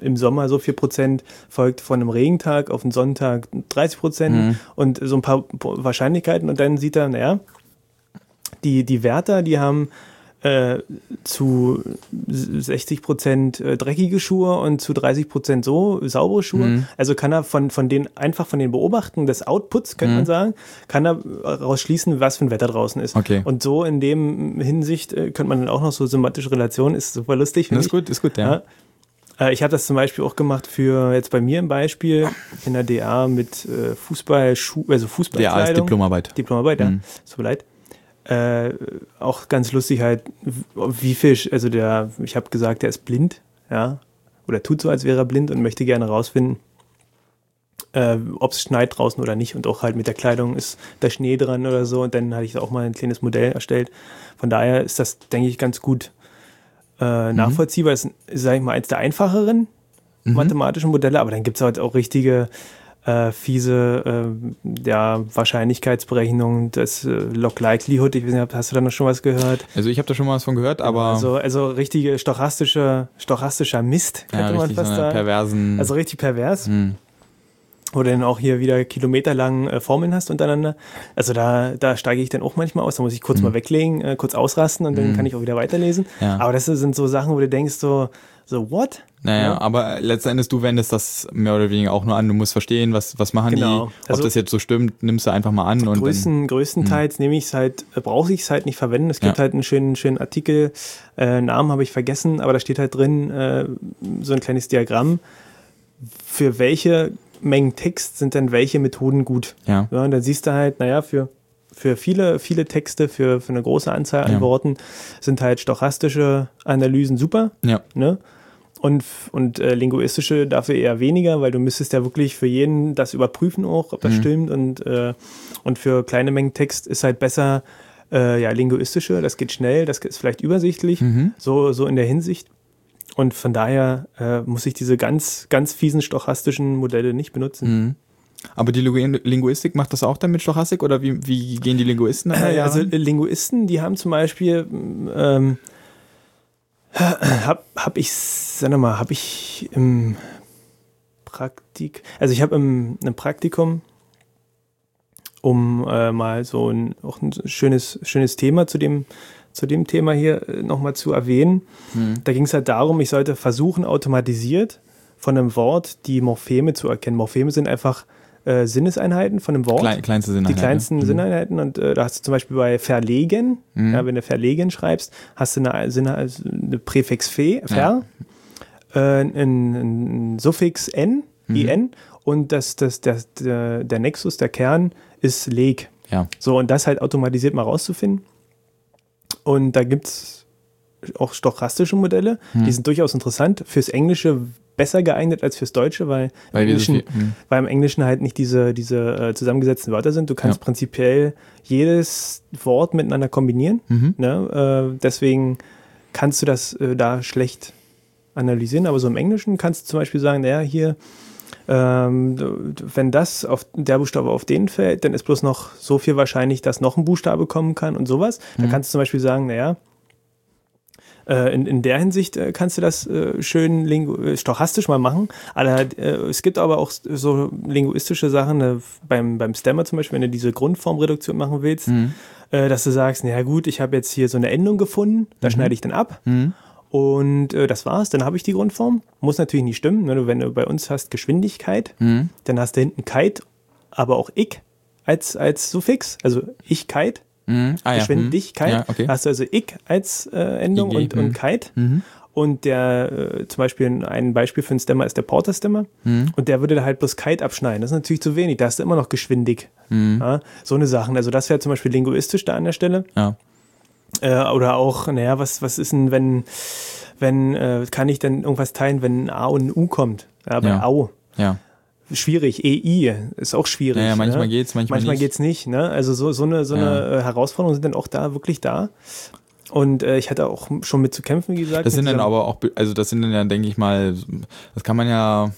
Speaker 2: im Sommer so viel Prozent folgt von einem Regentag, auf einen Sonntag 30 Prozent
Speaker 1: Mhm.
Speaker 2: und so ein paar Wahrscheinlichkeiten und dann sieht er, naja, die, die Wärter, die haben äh, zu 60 Prozent äh, dreckige Schuhe und zu 30 Prozent so saubere Schuhe.
Speaker 1: Mhm.
Speaker 2: Also kann er von, von den, einfach von den Beobachten des Outputs, könnte
Speaker 1: Mhm.
Speaker 2: man sagen, kann er rausschließen, was für ein Wetter draußen ist.
Speaker 1: Okay.
Speaker 2: Und so in dem Hinsicht äh, könnte man dann auch noch so semantische Relationen, ist super lustig.
Speaker 1: ist
Speaker 2: ich.
Speaker 1: gut, ist gut, ja.
Speaker 2: Ja. Äh, Ich habe das zum Beispiel auch gemacht für jetzt bei mir im Beispiel in der DA mit äh, Fußball, Schuh, also
Speaker 1: Der als
Speaker 2: Fußballkleidung.
Speaker 1: Diplomarbeit.
Speaker 2: Diplomarbeit, ja.
Speaker 1: Mhm.
Speaker 2: So leid. Äh, auch ganz lustig halt, wie viel, also der, ich habe gesagt, der ist blind, ja, oder tut so, als wäre er blind und möchte gerne rausfinden, äh, ob es schneit draußen oder nicht und auch halt mit der Kleidung ist da Schnee dran oder so und dann hatte ich auch mal ein kleines Modell erstellt. Von daher ist das, denke ich, ganz gut äh, nachvollziehbar. Das ist, sage ich mal, eins der einfacheren
Speaker 1: Mhm.
Speaker 2: mathematischen Modelle, aber dann gibt es halt auch richtige äh, fiese äh, ja, Wahrscheinlichkeitsberechnungen, das äh, Log Likelihood, ich weiß nicht, hast du da noch schon was gehört?
Speaker 1: Also ich habe da schon mal was von gehört, aber
Speaker 2: also, also richtige stochastische, stochastischer Mist,
Speaker 1: ja,
Speaker 2: könnte man
Speaker 1: richtig so
Speaker 2: fast
Speaker 1: eine
Speaker 2: sagen.
Speaker 1: perversen.
Speaker 2: Also richtig pervers,
Speaker 1: hm.
Speaker 2: wo du dann auch hier wieder kilometerlang äh, Formeln hast untereinander. Also da, da steige ich dann auch manchmal aus, da muss ich kurz
Speaker 1: Mhm.
Speaker 2: mal weglegen, äh, kurz ausrasten und dann
Speaker 1: Mhm.
Speaker 2: kann ich auch wieder weiterlesen.
Speaker 1: Ja.
Speaker 2: Aber das sind so Sachen, wo du denkst so, so what?
Speaker 1: Naja,
Speaker 2: Ja.
Speaker 1: aber letzten Endes, du wendest das mehr oder weniger auch nur an. Du musst verstehen, was, was machen
Speaker 2: Genau.
Speaker 1: die. Ob
Speaker 2: Also-
Speaker 1: das jetzt so stimmt, nimmst du einfach mal an. Und dann,
Speaker 2: Größten, größtenteils nehme ich es halt, äh, brauche ich es halt nicht verwenden. Es gibt
Speaker 1: Ja.
Speaker 2: halt einen schönen, schönen Artikel, äh, Namen habe ich vergessen, aber da steht halt drin äh, so ein kleines Diagramm, für welche Mengen Text sind denn welche Methoden gut.
Speaker 1: ja.
Speaker 2: Ja, und dann siehst du halt, naja, für, für viele, viele Texte, für, für eine große Anzahl an
Speaker 1: Ja.
Speaker 2: Worten sind halt stochastische Analysen super.
Speaker 1: Ja.
Speaker 2: Ne? Und, und äh, linguistische dafür eher weniger, weil du müsstest ja wirklich für jeden das überprüfen auch, ob das
Speaker 1: Mhm.
Speaker 2: stimmt. Und, äh, und für kleine Mengen Text ist halt besser äh, ja, linguistische, das geht schnell, das ist vielleicht übersichtlich,
Speaker 1: Mhm.
Speaker 2: so, so in der Hinsicht. Und von daher äh, muss ich diese ganz, ganz fiesen stochastischen Modelle nicht benutzen.
Speaker 1: Mhm. Aber die Lingu- Linguistik macht das auch dann mit Stochastik oder wie, wie gehen die Linguisten
Speaker 2: Äh, also
Speaker 1: ran?
Speaker 2: Linguisten, die haben zum Beispiel, ähm, hab, hab ich, sag noch mal, hab ich im Praktik, also ich habe im, im Praktikum, um äh, mal so ein, auch ein schönes, schönes Thema zu dem, zu dem Thema hier äh, nochmal zu erwähnen.
Speaker 1: Hm.
Speaker 2: Da ging es halt darum, ich sollte versuchen, automatisiert von einem Wort die Morpheme zu erkennen. Morpheme sind einfach äh, Sinneseinheiten von einem Wort.
Speaker 1: Klein, kleinste Sinn.
Speaker 2: Die kleinsten
Speaker 1: Mhm.
Speaker 2: Sinneinheiten und äh, da hast du zum Beispiel bei verlegen,
Speaker 1: Mhm.
Speaker 2: ja, wenn du verlegen schreibst, hast du eine, Sinne, also eine Präfix fe, ver, äh, ein, ein Suffix n,
Speaker 1: Mhm.
Speaker 2: in und das, das, das, der, der Nexus, der Kern ist leg.
Speaker 1: Ja.
Speaker 2: So, und das halt automatisiert mal rauszufinden. Und da gibt es auch stochastische Modelle.
Speaker 1: Hm.
Speaker 2: Die sind durchaus interessant. Fürs Englische besser geeignet als fürs Deutsche, weil,
Speaker 1: Weil
Speaker 2: im, Englischen,
Speaker 1: viel- hm.
Speaker 2: weil im Englischen halt nicht diese, diese äh, zusammengesetzten Wörter sind. Du kannst
Speaker 1: Ja.
Speaker 2: prinzipiell jedes Wort miteinander kombinieren.
Speaker 1: Mhm.
Speaker 2: Ne? Äh, deswegen kannst du das äh, da schlecht analysieren, aber so im Englischen kannst du zum Beispiel sagen, naja, hier, ähm, wenn das auf der Buchstabe auf den fällt, dann ist bloß noch so viel wahrscheinlich, dass noch ein Buchstabe kommen kann und sowas. Da
Speaker 1: Mhm.
Speaker 2: kannst du zum Beispiel sagen, naja, in, in der Hinsicht äh, kannst du das äh, schön lingu äh, stochastisch mal machen. Aber, äh, es gibt aber auch so linguistische Sachen, äh, beim, beim Stemmer zum Beispiel, wenn du diese Grundformreduktion machen willst,
Speaker 1: Mhm.
Speaker 2: äh, dass du sagst, naja gut, ich habe jetzt hier so eine Endung gefunden, da
Speaker 1: Mhm.
Speaker 2: schneide ich dann ab
Speaker 1: Mhm.
Speaker 2: und äh, das war's, dann habe ich die Grundform. Muss natürlich nicht stimmen, ne? Wenn du bei uns hast Geschwindigkeit,
Speaker 1: Mhm.
Speaker 2: dann hast du hinten Kite, aber auch ich als, als Suffix, also ich Kite,
Speaker 1: Mhm. Ah, ja.
Speaker 2: Geschwindigkeit,
Speaker 1: Ja, okay.
Speaker 2: hast du also ich als äh, Endung
Speaker 1: IG,
Speaker 2: und, und
Speaker 1: mhm.
Speaker 2: Kite.
Speaker 1: Mhm.
Speaker 2: Und der, äh, zum Beispiel ein- ein Beispiel für einen Stemmer ist der Porter-Stemmer.
Speaker 1: Mhm.
Speaker 2: Und der würde da halt bloß Kite abschneiden. Das ist natürlich zu wenig. Da hast du immer noch geschwindig.
Speaker 1: Mhm.
Speaker 2: Ja, so eine Sachen. Also das wäre zum Beispiel linguistisch da an der Stelle.
Speaker 1: Ja.
Speaker 2: Äh, oder auch, naja, was, was ist denn, wenn, wenn, äh, kann ich denn irgendwas teilen, wenn ein A und ein U kommt? Ja, bei
Speaker 1: Ja.
Speaker 2: Au.
Speaker 1: Ja.
Speaker 2: Schwierig. EI ist auch schwierig.
Speaker 1: Ja, ja, manchmal
Speaker 2: ne?
Speaker 1: geht's, manchmal,
Speaker 2: Manchmal
Speaker 1: nicht.
Speaker 2: geht's nicht. Ne? Also so, so eine, so eine äh, Herausforderungen sind dann auch da, wirklich da. Und äh, ich hatte auch schon mit zu kämpfen, wie gesagt.
Speaker 1: Das sind dann aber auch, also das sind dann ja, denke ich mal, das kann man ja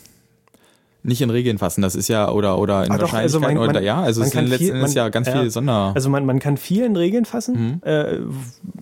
Speaker 1: nicht in Regeln fassen. Das ist ja, oder, oder in
Speaker 2: Ah, doch, also man-
Speaker 1: oder
Speaker 2: man-
Speaker 1: ja, also es sind
Speaker 2: kann
Speaker 1: letzten
Speaker 2: viel-
Speaker 1: Endes
Speaker 2: man-
Speaker 1: ja ganz
Speaker 2: ja.
Speaker 1: viel Sonder.
Speaker 2: Also man, man kann viel in Regeln fassen.
Speaker 1: Mhm.
Speaker 2: Äh,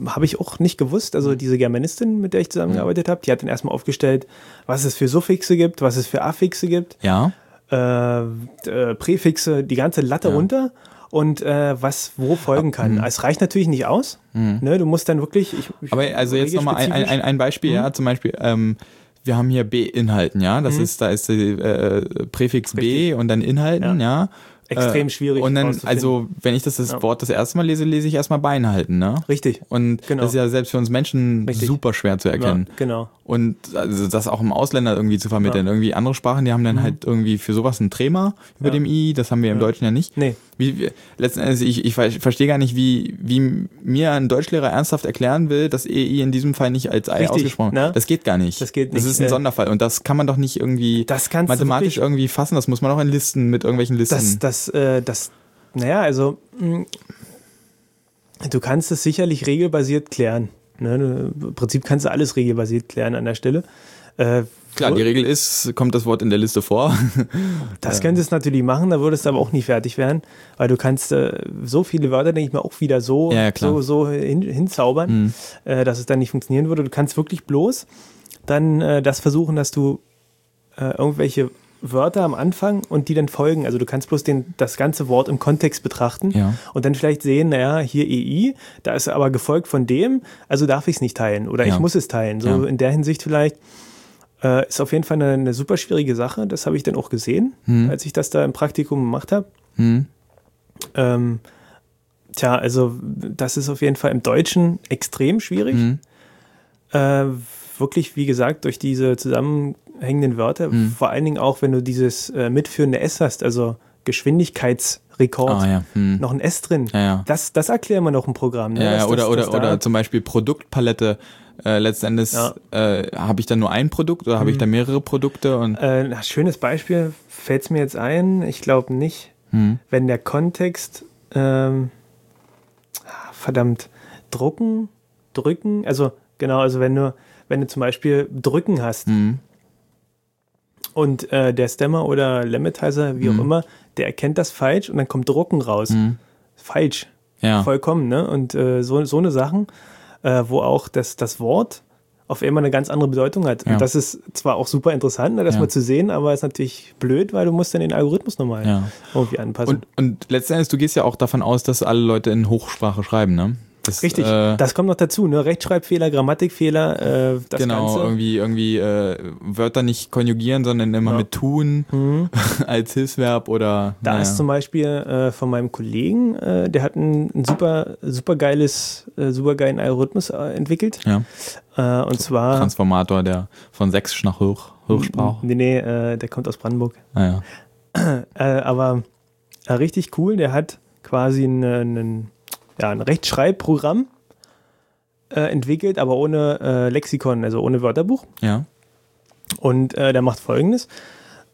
Speaker 2: habe ich auch nicht gewusst. Also diese Germanistin, mit der ich zusammengearbeitet habe, die hat dann erstmal aufgestellt, was es für Suffixe gibt, was es für Affixe gibt,
Speaker 1: ja.
Speaker 2: Äh, äh, Präfixe, die ganze Latte
Speaker 1: Ja.
Speaker 2: runter und äh, was wo folgen kann.
Speaker 1: mhm.
Speaker 2: Es reicht natürlich nicht aus. Ne? Du musst dann wirklich. Ich, ich,
Speaker 1: Aber also jetzt nochmal ein, ein, ein Beispiel, ja, zum Beispiel, ähm, wir haben hier B-Inhalten, ja, das ist, da ist äh, Präfix B
Speaker 2: Richtig.
Speaker 1: und dann Inhalten, ja.
Speaker 2: Extrem
Speaker 1: Äh,
Speaker 2: schwierig
Speaker 1: Und dann, also, wenn ich das, das
Speaker 2: Ja.
Speaker 1: Wort das erste Mal lese, lese ich erstmal Beinhalten, ne?
Speaker 2: Richtig.
Speaker 1: Und
Speaker 2: Genau.
Speaker 1: das ist ja selbst für uns Menschen
Speaker 2: Richtig.
Speaker 1: super schwer zu erkennen.
Speaker 2: Ja, genau.
Speaker 1: Und also das auch im Ausländer irgendwie zu vermitteln.
Speaker 2: Ja. Mhm.
Speaker 1: Irgendwie andere Sprachen, die haben dann halt irgendwie für sowas ein Trema über dem I, das haben wir im Deutschen ja nicht.
Speaker 2: Nee.
Speaker 1: Wie, wie, letzten Endes, ich, ich ver- verstehe gar nicht, wie, wie mir ein Deutschlehrer ernsthaft erklären will, dass EI in diesem Fall nicht als Ei
Speaker 2: Richtig,
Speaker 1: ausgesprochen
Speaker 2: ne?
Speaker 1: Das geht gar nicht.
Speaker 2: Das geht
Speaker 1: Das
Speaker 2: nicht,
Speaker 1: ist ein
Speaker 2: äh,
Speaker 1: Sonderfall. Und das kann man doch nicht irgendwie
Speaker 2: Das
Speaker 1: mathematisch irgendwie fassen. Das muss man auch in Listen mit irgendwelchen Listen.
Speaker 2: Das, das, äh, das, naja, also mh, du kannst es sicherlich regelbasiert klären. Ne? Im Prinzip kannst du alles regelbasiert klären an der Stelle. Äh,
Speaker 1: Klar, die Regel ist, kommt das Wort in der Liste vor.
Speaker 2: Das könntest du natürlich machen, da würdest du aber auch nie fertig werden, weil du kannst äh, so viele Wörter, denke ich mal, auch wieder so,
Speaker 1: Ja,
Speaker 2: so, so hin, hinzaubern,
Speaker 1: Hm.
Speaker 2: äh, dass es dann nicht funktionieren würde. Du kannst wirklich bloß dann äh, das versuchen, dass du äh, irgendwelche Wörter am Anfang und die dann folgen. Also du kannst bloß den, das ganze Wort im Kontext betrachten
Speaker 1: Ja.
Speaker 2: und dann vielleicht sehen, naja, hier EI, da ist aber gefolgt von dem, also darf ich es nicht teilen oder
Speaker 1: Ja.
Speaker 2: ich muss es teilen. So in der Hinsicht vielleicht. Äh, ist auf jeden Fall eine, eine super schwierige Sache. Das habe ich dann auch gesehen,
Speaker 1: Hm.
Speaker 2: als ich das da im Praktikum gemacht habe.
Speaker 1: Hm.
Speaker 2: Ähm, tja, also das ist auf jeden Fall im Deutschen extrem schwierig.
Speaker 1: Hm.
Speaker 2: Äh, wirklich, wie gesagt, durch diese zusammenhängenden Wörter.
Speaker 1: Hm.
Speaker 2: Vor allen Dingen auch, wenn du dieses äh, mitführende S hast, also Geschwindigkeitsrekord,
Speaker 1: Ah, ja. Hm.
Speaker 2: noch ein S drin.
Speaker 1: Ja, ja.
Speaker 2: Das, das erklären wir noch im Programm. Ne?
Speaker 1: Ja, ja,
Speaker 2: Dass
Speaker 1: oder,
Speaker 2: das,
Speaker 1: oder,
Speaker 2: dass da-
Speaker 1: oder zum Beispiel Produktpalette. Äh, letzten Endes
Speaker 2: Ja.
Speaker 1: äh, habe ich da nur ein Produkt oder habe ich da mehrere Produkte und
Speaker 2: Äh, ein schönes Beispiel fällt es mir jetzt ein. Ich glaube nicht.
Speaker 1: hm.
Speaker 2: wenn der Kontext, ähm, ah, verdammt, drucken, drücken, also genau, also wenn du, wenn du zum Beispiel drücken hast
Speaker 1: Hm.
Speaker 2: und äh, der Stemmer oder Lemetizer, wie auch immer, der erkennt das falsch und dann kommt drucken raus.
Speaker 1: Hm.
Speaker 2: Falsch.
Speaker 1: ja.
Speaker 2: Vollkommen, ne? Und äh, so, so eine Sachen, äh, wo auch das, das Wort auf einmal eine ganz andere Bedeutung hat.
Speaker 1: Ja.
Speaker 2: Und das ist zwar auch super interessant, ne, das
Speaker 1: Ja.
Speaker 2: mal zu sehen, aber ist natürlich blöd, weil du musst dann den Algorithmus nochmal
Speaker 1: Ja.
Speaker 2: irgendwie anpassen.
Speaker 1: Und, und letzten Endes, du gehst ja auch davon aus, dass alle Leute in Hochsprache schreiben, ne? Das,
Speaker 2: Richtig,
Speaker 1: Äh,
Speaker 2: das kommt noch dazu, ne? Rechtschreibfehler, Grammatikfehler, äh, das
Speaker 1: genau,
Speaker 2: Ganze.
Speaker 1: irgendwie, irgendwie äh, Wörter nicht konjugieren, sondern immer
Speaker 2: Ja.
Speaker 1: mit tun
Speaker 2: Mhm.
Speaker 1: als Hilfsverb oder.
Speaker 2: Da
Speaker 1: naja.
Speaker 2: ist zum Beispiel äh, von meinem Kollegen, äh, der hat ein, ein super, super geiles, äh, super geilen Algorithmus äh, entwickelt.
Speaker 1: ja,
Speaker 2: Äh, und zwar.
Speaker 1: Transformator, der von Sächsisch nach Hoch, Hochsprache.
Speaker 2: Nee, nee, äh, der kommt aus Brandenburg.
Speaker 1: Naja.
Speaker 2: Äh, aber richtig cool, der hat quasi einen, ja, ein Rechtschreibprogramm äh, entwickelt, aber ohne äh, Lexikon, also ohne Wörterbuch.
Speaker 1: Ja.
Speaker 2: Und äh, der macht folgendes: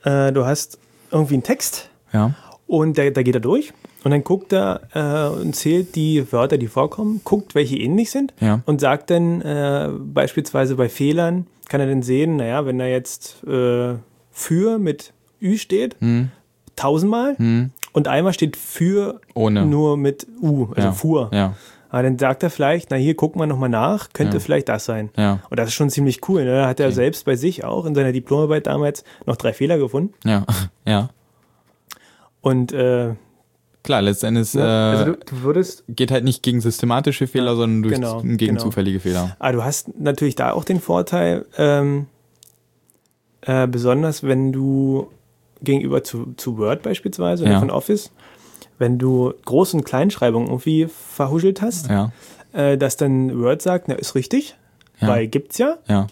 Speaker 2: äh, Du hast irgendwie einen Text
Speaker 1: Ja.
Speaker 2: und da, geht er durch und dann guckt er äh, und zählt die Wörter, die vorkommen, guckt, welche ähnlich sind
Speaker 1: Ja.
Speaker 2: und sagt dann äh, beispielsweise bei Fehlern, kann er dann sehen, naja, wenn da jetzt für mit Ü steht,
Speaker 1: Hm.
Speaker 2: tausendmal
Speaker 1: Hm.
Speaker 2: Und einmal steht für
Speaker 1: Ohne.
Speaker 2: nur mit U, also
Speaker 1: Ja.
Speaker 2: Fuhr.
Speaker 1: Ja.
Speaker 2: Aber dann sagt er vielleicht, na hier, guck mal nochmal nach, könnte
Speaker 1: Ja.
Speaker 2: vielleicht das sein.
Speaker 1: Ja.
Speaker 2: Und das ist schon ziemlich cool. Ne? Da hat er
Speaker 1: Okay.
Speaker 2: selbst bei sich auch in seiner Diplomarbeit damals noch drei Fehler gefunden.
Speaker 1: Ja. Ja.
Speaker 2: Und äh,
Speaker 1: Klar, letztendlich
Speaker 2: ne? also
Speaker 1: äh,
Speaker 2: du, du würdest,
Speaker 1: geht halt nicht gegen systematische Fehler, sondern durch,
Speaker 2: genau,
Speaker 1: gegen
Speaker 2: genau.
Speaker 1: zufällige Fehler.
Speaker 2: ah, du hast natürlich da auch den Vorteil, ähm, äh, besonders wenn du gegenüber zu, zu Word beispielsweise oder
Speaker 1: Ja.
Speaker 2: von Office, wenn du Groß- und Kleinschreibung irgendwie verhuschelt hast,
Speaker 1: Ja.
Speaker 2: äh, dass dann Word sagt, na ist richtig,
Speaker 1: Ja.
Speaker 2: weil gibt's ja.
Speaker 1: Ja.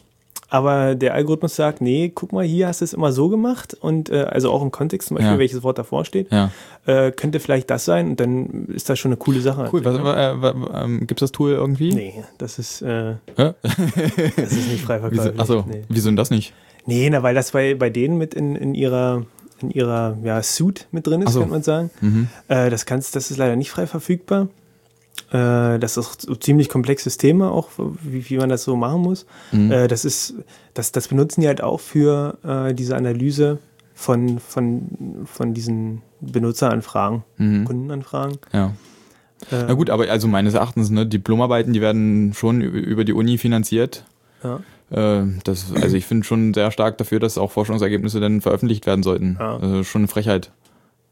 Speaker 2: Aber der Algorithmus sagt, nee, guck mal, hier hast du es immer so gemacht und äh, also auch im Kontext zum Beispiel,
Speaker 1: Ja.
Speaker 2: welches Wort davor steht,
Speaker 1: Ja.
Speaker 2: äh, könnte vielleicht das sein und dann ist das schon eine coole Sache.
Speaker 1: Cool. Was, äh, ähm, gibt's das Tool irgendwie?
Speaker 2: Nee, das ist, äh, das ist nicht frei
Speaker 1: Wieso,
Speaker 2: verkäuflich.
Speaker 1: achso,
Speaker 2: Nee.
Speaker 1: wieso denn das nicht?
Speaker 2: nee, na, weil das bei, bei denen mit in, in ihrer in ihrer ja, Suit mit drin ist,
Speaker 1: so.
Speaker 2: könnte man sagen.
Speaker 1: Mhm.
Speaker 2: Äh, das, kannst, das ist leider nicht frei verfügbar. Äh, das ist so ziemlich komplexes Thema, auch wie, wie man das so machen muss.
Speaker 1: Mhm.
Speaker 2: Äh, das ist, das, das benutzen die halt auch für äh, diese Analyse von, von, von diesen Benutzeranfragen,
Speaker 1: Mhm.
Speaker 2: Kundenanfragen.
Speaker 1: Ja.
Speaker 2: Äh,
Speaker 1: Na gut, aber also meines Erachtens, ne, Diplomarbeiten, die werden schon über die Uni finanziert.
Speaker 2: Ja.
Speaker 1: Äh, Das, also ich finde schon sehr stark dafür, dass auch Forschungsergebnisse dann veröffentlicht werden sollten.
Speaker 2: Ja.
Speaker 1: Also schon eine Frechheit.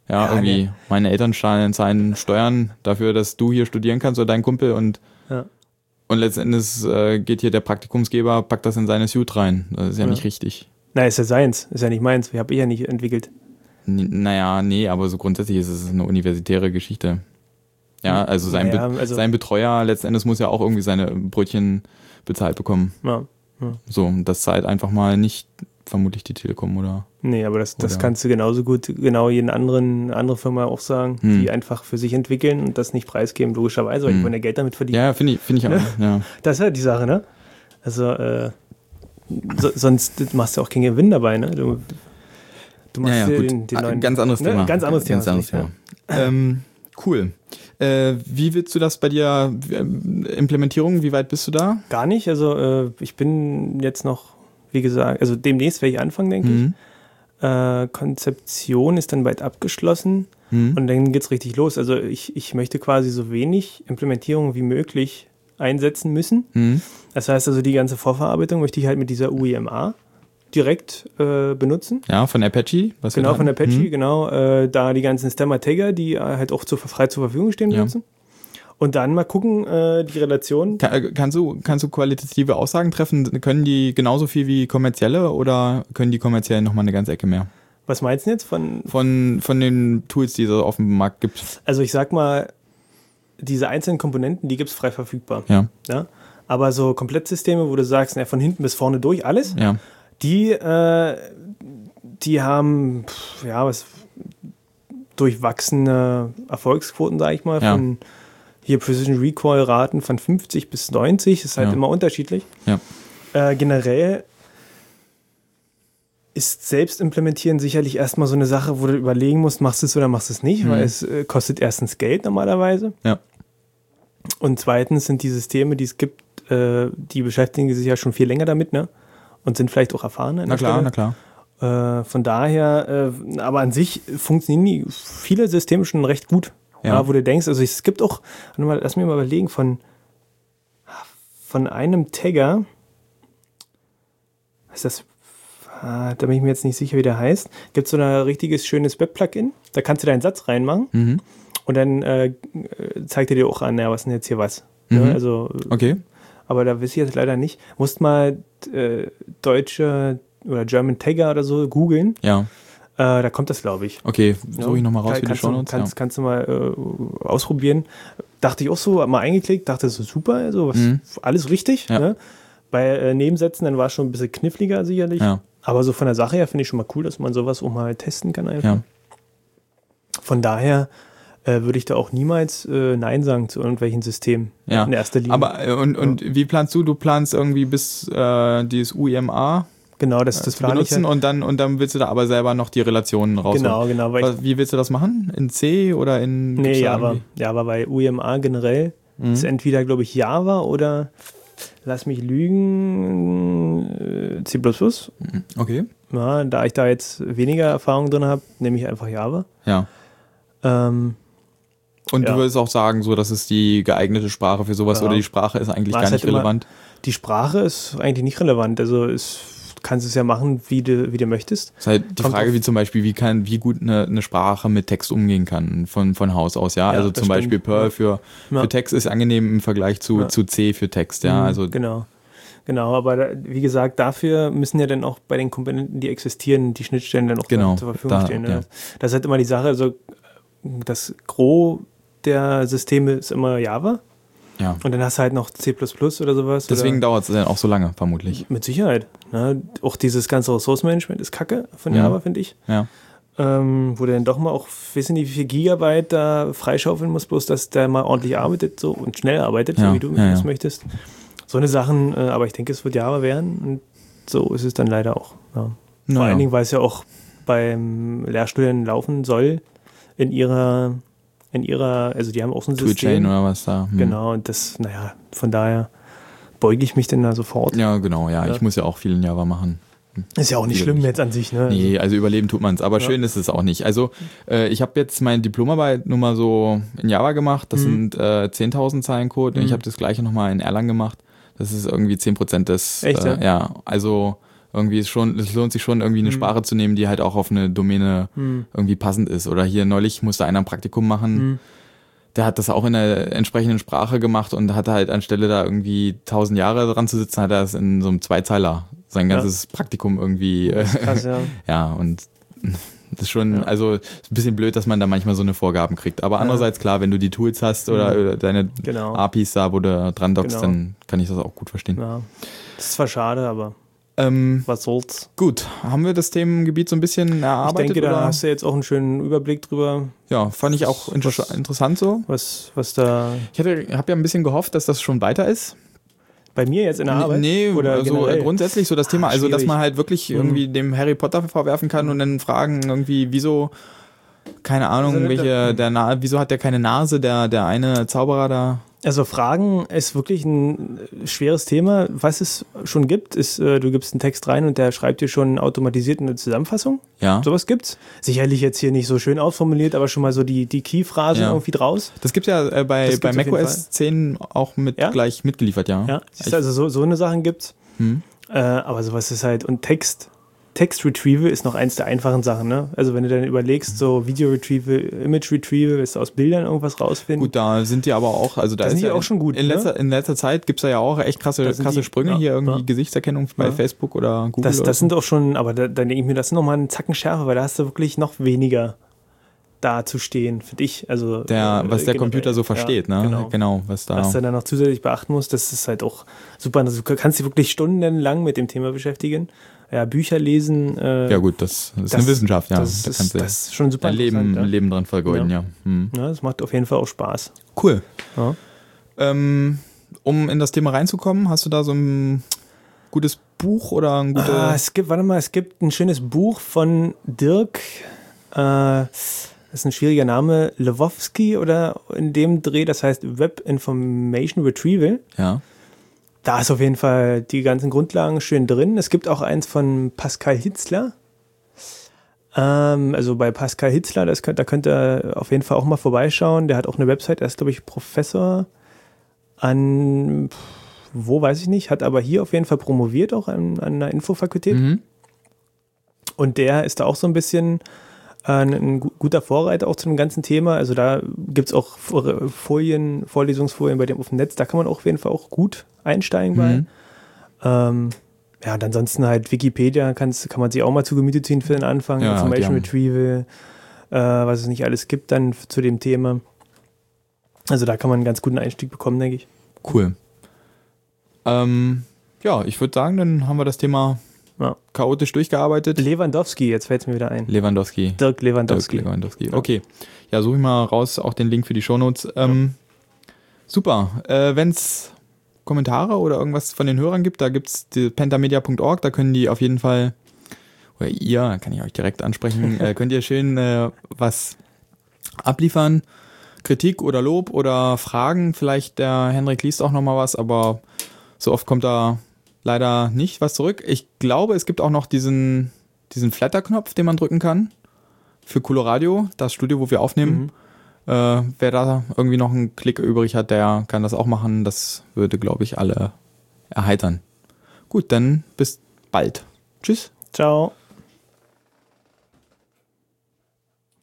Speaker 1: Ja,
Speaker 2: Ja,
Speaker 1: irgendwie,
Speaker 2: nee.
Speaker 1: meine Eltern zahlen, zahlen Steuern dafür, dass du hier studieren kannst oder dein Kumpel und,
Speaker 2: Ja.
Speaker 1: und letztendlich äh, geht hier der Praktikumsgeber, packt das in seine Suite rein. Das ist ja,
Speaker 2: Ja.
Speaker 1: nicht richtig.
Speaker 2: Na, ist ja seins, ist ja nicht meins. Habe ich ja nicht entwickelt.
Speaker 1: N naja, nee, aber so grundsätzlich ist es eine universitäre Geschichte. Ja, also sein,
Speaker 2: Naja,
Speaker 1: Be
Speaker 2: also-
Speaker 1: sein Betreuer letztendlich muss ja auch irgendwie seine Brötchen bezahlt bekommen.
Speaker 2: Ja.
Speaker 1: So, und das zahlt einfach mal nicht vermutlich die Telekom oder.
Speaker 2: Nee, aber das, das kannst du genauso gut genau jeden anderen andere Firma auch sagen,
Speaker 1: Hm.
Speaker 2: die einfach für sich entwickeln und das nicht preisgeben, logischerweise, weil die
Speaker 1: Hm.
Speaker 2: wollen ja Geld damit verdienen.
Speaker 1: Ja, finde ich, finde ich auch. Ja.
Speaker 2: Das ist ja die Sache, ne? Also, äh, so, sonst machst du auch keinen Gewinn dabei, ne? Du, du machst
Speaker 1: Ja, ja,
Speaker 2: den, den
Speaker 1: Ah,
Speaker 2: neuen.
Speaker 1: ganz anderes
Speaker 2: ne?
Speaker 1: Thema.
Speaker 2: Ganz anderes Thema.
Speaker 1: Ganz anderes Thema. Ähm, cool. Äh, wie willst du das bei dir, ähm, Implementierung, wie weit bist du da?
Speaker 2: Gar nicht. Also, äh, ich bin jetzt noch, wie gesagt, also demnächst werde ich anfangen, denke
Speaker 1: Mhm.
Speaker 2: ich. Äh, Konzeption ist dann bald abgeschlossen.
Speaker 1: Mhm.
Speaker 2: Und dann geht's richtig los. Also ich, ich möchte quasi so wenig Implementierung wie möglich einsetzen müssen.
Speaker 1: Mhm.
Speaker 2: Das heißt also, die ganze Vorverarbeitung möchte ich halt mit dieser UEMA direkt äh, benutzen.
Speaker 1: Ja, von Apache. Was
Speaker 2: Genau, von. Apache,
Speaker 1: Mhm.
Speaker 2: genau. Äh, da die ganzen Stemma Tagger, die äh, halt auch zu, frei zur Verfügung stehen,
Speaker 1: Ja.
Speaker 2: benutzen. Und dann mal gucken, äh, die Relation.
Speaker 1: Ka- äh, Kannst du, kannst du qualitative Aussagen treffen? Können die genauso viel wie kommerzielle oder können die kommerziellen nochmal eine ganze Ecke mehr?
Speaker 2: Was meinst du jetzt von,
Speaker 1: Von, von den Tools, die es auf dem Markt gibt.
Speaker 2: also ich sag mal, diese einzelnen Komponenten, die gibt's frei verfügbar.
Speaker 1: Ja,
Speaker 2: Ja? Aber so Komplettsysteme, wo du sagst, na, von hinten bis vorne durch alles,
Speaker 1: ja.
Speaker 2: Die, äh, die haben, pf, ja, was durchwachsene Erfolgsquoten, sage ich mal,
Speaker 1: Ja.
Speaker 2: von hier Precision Recall Raten von 50 bis 90, ist halt
Speaker 1: Ja.
Speaker 2: immer unterschiedlich.
Speaker 1: Ja.
Speaker 2: Äh, generell ist Selbstimplementieren sicherlich erstmal so eine Sache, wo du überlegen musst, machst du es oder machst du es nicht,
Speaker 1: Mhm.
Speaker 2: weil es äh, kostet erstens Geld normalerweise.
Speaker 1: Ja.
Speaker 2: Und zweitens sind die Systeme, die es gibt, äh, die beschäftigen sich ja schon viel länger damit, ne? Und sind vielleicht auch erfahrener. an
Speaker 1: Na klar,
Speaker 2: Stelle.
Speaker 1: na klar.
Speaker 2: Äh, von daher, äh, aber an sich funktionieren viele Systeme schon recht gut.
Speaker 1: Ja.
Speaker 2: Ja. wo du denkst, also es gibt auch, lass mich mal überlegen, von, von einem Tagger, ist das, ah, da bin ich mir jetzt nicht sicher, wie der heißt, gibt es so ein richtiges schönes Web-Plugin, da kannst du deinen Satz reinmachen
Speaker 1: Mhm.
Speaker 2: und dann äh, zeigt er dir auch an, ja, was ist denn jetzt hier was.
Speaker 1: Mhm.
Speaker 2: Ja, also,
Speaker 1: Okay.
Speaker 2: Aber da weiß ich jetzt leider nicht. Musst mal äh, deutsche oder German Tagger oder so googeln.
Speaker 1: Ja.
Speaker 2: Äh, da kommt das, glaube ich.
Speaker 1: Okay, suche ich nochmal raus
Speaker 2: Kann-
Speaker 1: für die
Speaker 2: kannst du,
Speaker 1: Shownotes.
Speaker 2: kannst, kannst du mal äh, ausprobieren. Dachte ich auch so, mal eingeklickt, dachte so super, also was,
Speaker 1: Mhm.
Speaker 2: alles richtig.
Speaker 1: Ja.
Speaker 2: Ne? Bei äh, Nebensätzen, dann war es schon ein bisschen kniffliger sicherlich.
Speaker 1: Ja.
Speaker 2: Aber so von der Sache her finde ich schon mal cool, dass man sowas auch mal testen kann einfach.
Speaker 1: Ja.
Speaker 2: Von daher äh, würde ich da auch niemals äh, Nein sagen zu irgendwelchen Systemen
Speaker 1: Ja.
Speaker 2: in erster Linie.
Speaker 1: Aber äh, und, und wie planst du? Du planst irgendwie bis äh, dieses UIMA
Speaker 2: genau, das,
Speaker 1: äh,
Speaker 2: das
Speaker 1: zu
Speaker 2: plane ich
Speaker 1: benutzen
Speaker 2: halt.
Speaker 1: und dann und dann willst du da aber selber noch die Relationen rausholen.
Speaker 2: Genau, genau, ich,
Speaker 1: Was, wie willst du das machen? In C oder in
Speaker 2: nee,
Speaker 1: da
Speaker 2: Java.
Speaker 1: irgendwie-
Speaker 2: Java bei UMA generell
Speaker 1: Mhm.
Speaker 2: ist entweder, glaube ich, Java oder lass mich lügen, C++.
Speaker 1: Mhm. Okay.
Speaker 2: Ja, da ich da jetzt weniger Erfahrung drin habe, nehme ich einfach Java.
Speaker 1: Ja.
Speaker 2: Ähm,
Speaker 1: Und
Speaker 2: Ja.
Speaker 1: du würdest auch sagen, so das ist die geeignete Sprache für sowas
Speaker 2: Ja.
Speaker 1: oder die Sprache ist eigentlich
Speaker 2: Ja,
Speaker 1: gar
Speaker 2: ist
Speaker 1: nicht
Speaker 2: halt
Speaker 1: relevant.
Speaker 2: die Sprache ist eigentlich nicht relevant. Also es, du kannst es ja machen, wie du, wie du möchtest.
Speaker 1: Das ist halt die
Speaker 2: Kommt
Speaker 1: Frage, wie zum Beispiel, wie kann, wie gut eine, eine Sprache mit Text umgehen kann von, von Haus aus, ja.
Speaker 2: Ja,
Speaker 1: also zum Beispiel
Speaker 2: stimmt.
Speaker 1: Perl
Speaker 2: Ja.
Speaker 1: für,
Speaker 2: Ja.
Speaker 1: für Text ist angenehm im Vergleich zu,
Speaker 2: Ja.
Speaker 1: zu C für Text, ja.
Speaker 2: Mhm,
Speaker 1: Also
Speaker 2: genau. Genau, aber da, wie gesagt, dafür müssen ja dann auch bei den Komponenten, die existieren, die Schnittstellen dann auch
Speaker 1: Genau,
Speaker 2: zur Verfügung
Speaker 1: da-
Speaker 2: stehen. Ne? Das ist halt immer die Sache, also das Gros der Systeme ist immer Java
Speaker 1: ja.
Speaker 2: und dann hast du halt noch C oder sowas.
Speaker 1: Deswegen dauert es dann auch so lange, vermutlich.
Speaker 2: mit Sicherheit. Ne? Auch dieses ganze Ressourcenmanagement ist kacke von
Speaker 1: Mhm.
Speaker 2: Java, finde ich.
Speaker 1: Ja.
Speaker 2: ähm, wo du dann doch mal auch, wissen nicht, wie viel Gigabyte da freischaufeln muss, bloß dass der mal ordentlich arbeitet so und schnell arbeitet,
Speaker 1: Ja,
Speaker 2: so wie du
Speaker 1: ja,
Speaker 2: es
Speaker 1: ja.
Speaker 2: möchtest. So eine Sachen, äh, aber ich denke, es wird Java werden und so ist es dann leider auch. Ja. Vor allen Dingen, weil es ja auch beim Lehrstudenten laufen soll in ihrer, in ihrer, also die haben auch so ein System.
Speaker 1: oder was da. Hm.
Speaker 2: Genau, und das, naja, von daher beuge ich mich denn da sofort.
Speaker 1: Ja, genau, ja.
Speaker 2: Ja.
Speaker 1: Ich muss ja auch viel in Java machen.
Speaker 2: Ist ja auch nicht schlimm jetzt an sich, ne?
Speaker 1: Nee, also überleben tut man es, aber
Speaker 2: Ja.
Speaker 1: schön ist es auch nicht. Also äh, ich habe jetzt meine Diplomarbeit nur mal so in Java gemacht, das
Speaker 2: Mhm.
Speaker 1: sind äh, 10.000 Zeilen Code und ich
Speaker 2: Mhm.
Speaker 1: habe das gleiche nochmal in Erlang gemacht. Das ist irgendwie 10% des,
Speaker 2: Echt,
Speaker 1: äh,
Speaker 2: ja?
Speaker 1: ja, also irgendwie ist schon, es lohnt sich schon irgendwie eine
Speaker 2: Mhm.
Speaker 1: Sprache zu nehmen, die halt auch auf eine Domäne
Speaker 2: Hm.
Speaker 1: irgendwie passend ist. Oder hier neulich musste einer ein Praktikum machen,
Speaker 2: Hm.
Speaker 1: der hat das auch in der entsprechenden Sprache gemacht und hatte halt anstelle da irgendwie 1000 Jahre dran zu sitzen, hat er es in so einem Zweizeiler sein
Speaker 2: Ja.
Speaker 1: ganzes Praktikum irgendwie
Speaker 2: Krass, ja.
Speaker 1: ja, und das ist schon,
Speaker 2: Ja.
Speaker 1: also ist ein bisschen blöd, dass man da manchmal so eine Vorgaben kriegt. Aber
Speaker 2: Ja.
Speaker 1: andererseits, klar, wenn du die Tools hast oder
Speaker 2: Mhm.
Speaker 1: äh, deine
Speaker 2: Genau.
Speaker 1: APIs da, wo du dran dockst,
Speaker 2: Genau.
Speaker 1: dann kann ich das auch gut verstehen.
Speaker 2: ja. Das ist zwar schade, aber
Speaker 1: Ähm,
Speaker 2: was soll's.
Speaker 1: gut, haben wir das Themengebiet so ein bisschen
Speaker 2: Ich
Speaker 1: erarbeitet?
Speaker 2: denke, da
Speaker 1: oder?
Speaker 2: hast du jetzt auch einen schönen Überblick drüber,
Speaker 1: ja, fand ich auch
Speaker 2: Was-
Speaker 1: interessant so.
Speaker 2: was, was da
Speaker 1: Ich habe ja ein bisschen gehofft, dass das schon weiter ist.
Speaker 2: bei mir jetzt in der Arbeit
Speaker 1: Nee,
Speaker 2: oder
Speaker 1: so
Speaker 2: generell?
Speaker 1: äh, grundsätzlich so das Thema,
Speaker 2: Ah,
Speaker 1: also dass man halt wirklich
Speaker 2: Mhm.
Speaker 1: irgendwie dem Harry Potter vorwerfen kann und dann fragen irgendwie, wieso, keine Ahnung,
Speaker 2: Also,
Speaker 1: welche,
Speaker 2: der-
Speaker 1: der Na wieso hat der keine Nase, der, der eine Zauberer da?
Speaker 2: Also Fragen ist wirklich ein äh, schweres Thema. Was es schon gibt, ist, äh, du gibst einen Text rein und der schreibt dir schon automatisiert eine Zusammenfassung.
Speaker 1: Ja.
Speaker 2: Sowas gibt's. Sicherlich jetzt hier nicht so schön ausformuliert, aber schon mal so die, die Key-Phrasen
Speaker 1: Ja.
Speaker 2: irgendwie draus.
Speaker 1: Das gibt ja äh, bei, bei
Speaker 2: gibt's
Speaker 1: macOS 10 auch mit
Speaker 2: Ja?
Speaker 1: gleich mitgeliefert, ja.
Speaker 2: Ja, siehst also so, so eine Sachen gibt's.
Speaker 1: Hm.
Speaker 2: Äh, aber sowas ist halt, und Text, Text Retrieval ist noch eins der einfachen Sachen, ne? Also wenn du dann überlegst, so Video Retrieval, Image Retrieval, willst du aus Bildern irgendwas rausfinden?
Speaker 1: Gut, da sind die aber auch, also da
Speaker 2: Da
Speaker 1: ist
Speaker 2: sind die
Speaker 1: ja
Speaker 2: auch
Speaker 1: in,
Speaker 2: schon gut,
Speaker 1: In
Speaker 2: ne?
Speaker 1: letzter, in letzter Zeit gibt's da ja auch echt krasse, krasse
Speaker 2: die-
Speaker 1: Sprünge
Speaker 2: ja,
Speaker 1: hier, irgendwie
Speaker 2: ja.
Speaker 1: Gesichtserkennung bei
Speaker 2: Ja.
Speaker 1: Facebook oder Google.
Speaker 2: das, das
Speaker 1: so.
Speaker 2: sind auch schon, aber da, dann denke ich mir, das sind nochmal einen Zacken schärfer, weil da hast du wirklich noch weniger da zu stehen, für dich. Also,
Speaker 1: der,
Speaker 2: äh,
Speaker 1: was der
Speaker 2: generell.
Speaker 1: Computer so
Speaker 2: Ja,
Speaker 1: versteht, ne?
Speaker 2: Genau.
Speaker 1: was da.
Speaker 2: Was du dann noch zusätzlich beachten musst, das ist halt auch super. Also du kannst dich wirklich stundenlang mit dem Thema beschäftigen. Ja, Bücher lesen. Äh,
Speaker 1: ja gut, das, das ist
Speaker 2: das-
Speaker 1: eine Wissenschaft, ja.
Speaker 2: das,
Speaker 1: da
Speaker 2: ist, das ist schon super
Speaker 1: dein Leben,
Speaker 2: interessant,
Speaker 1: Leben dran vergeuden, ja. Hm.
Speaker 2: ja. ja, das macht auf jeden Fall auch Spaß.
Speaker 1: Cool.
Speaker 2: Ja.
Speaker 1: Ähm, um in das Thema reinzukommen, hast du da so ein gutes Buch oder ein gutes.
Speaker 2: Ah, es gibt, warte mal, es gibt ein schönes Buch von Dirk. Äh, das ist ein schwieriger Name. Lewowski oder in dem Dreh, das heißt Web Information Retrieval.
Speaker 1: ja.
Speaker 2: Da ist auf jeden Fall die ganzen Grundlagen schön drin. Es gibt auch eins von Pascal Hitzler. Ähm, also bei Pascal Hitzler, das könnt, da könnt ihr auf jeden Fall auch mal vorbeischauen. Der hat auch eine Website, er ist, glaube ich, Professor an, wo weiß ich nicht, hat aber hier auf jeden Fall promoviert, auch an, an einer Infofakultät.
Speaker 1: Mhm.
Speaker 2: Und der ist da auch so ein bisschen ein, ein gu- guter Vorreiter auch zu dem ganzen Thema. Also da gibt es auch Folien, Vorlesungsfolien bei dem auf dem Netz. Da kann man auch auf jeden Fall auch gut einsteigen bei.
Speaker 1: Mhm.
Speaker 2: Ähm, ja, und ansonsten halt Wikipedia kann's, kann man sich auch mal zu Gemüte ziehen für den Anfang.
Speaker 1: Ja,
Speaker 2: Information
Speaker 1: gern.
Speaker 2: Retrieval, äh, was es nicht alles gibt dann zu dem Thema. Also da kann man einen ganz guten Einstieg bekommen, denke ich.
Speaker 1: Cool. Ähm, ja, ich würde sagen, dann haben wir das Thema ja. chaotisch durchgearbeitet.
Speaker 2: Lewandowski, jetzt fällt es mir wieder ein.
Speaker 1: Lewandowski.
Speaker 2: Dirk Lewandowski.
Speaker 1: Dirk Lewandowski. Okay. Ja, suche ich mal raus, auch den Link für die Shownotes. Ähm, ja. Super. Äh, Wenn es Kommentare oder irgendwas von den Hörern gibt, da gibt es pentamedia.org, da können die auf jeden Fall, oder ihr, kann ich euch direkt ansprechen, äh, könnt ihr schön äh, was abliefern. Kritik oder Lob oder Fragen. Vielleicht der Henrik liest auch nochmal was, aber so oft kommt da leider nicht was zurück. Ich glaube, es gibt auch noch diesen, diesen Flatter-Knopf, den man drücken kann. Für Coloradio, das Studio, wo wir aufnehmen. Mhm. Äh, wer da irgendwie noch einen Klick übrig hat, der kann das auch machen. Das würde, glaube ich, alle erheitern. Gut, dann bis bald. Tschüss.
Speaker 2: Ciao.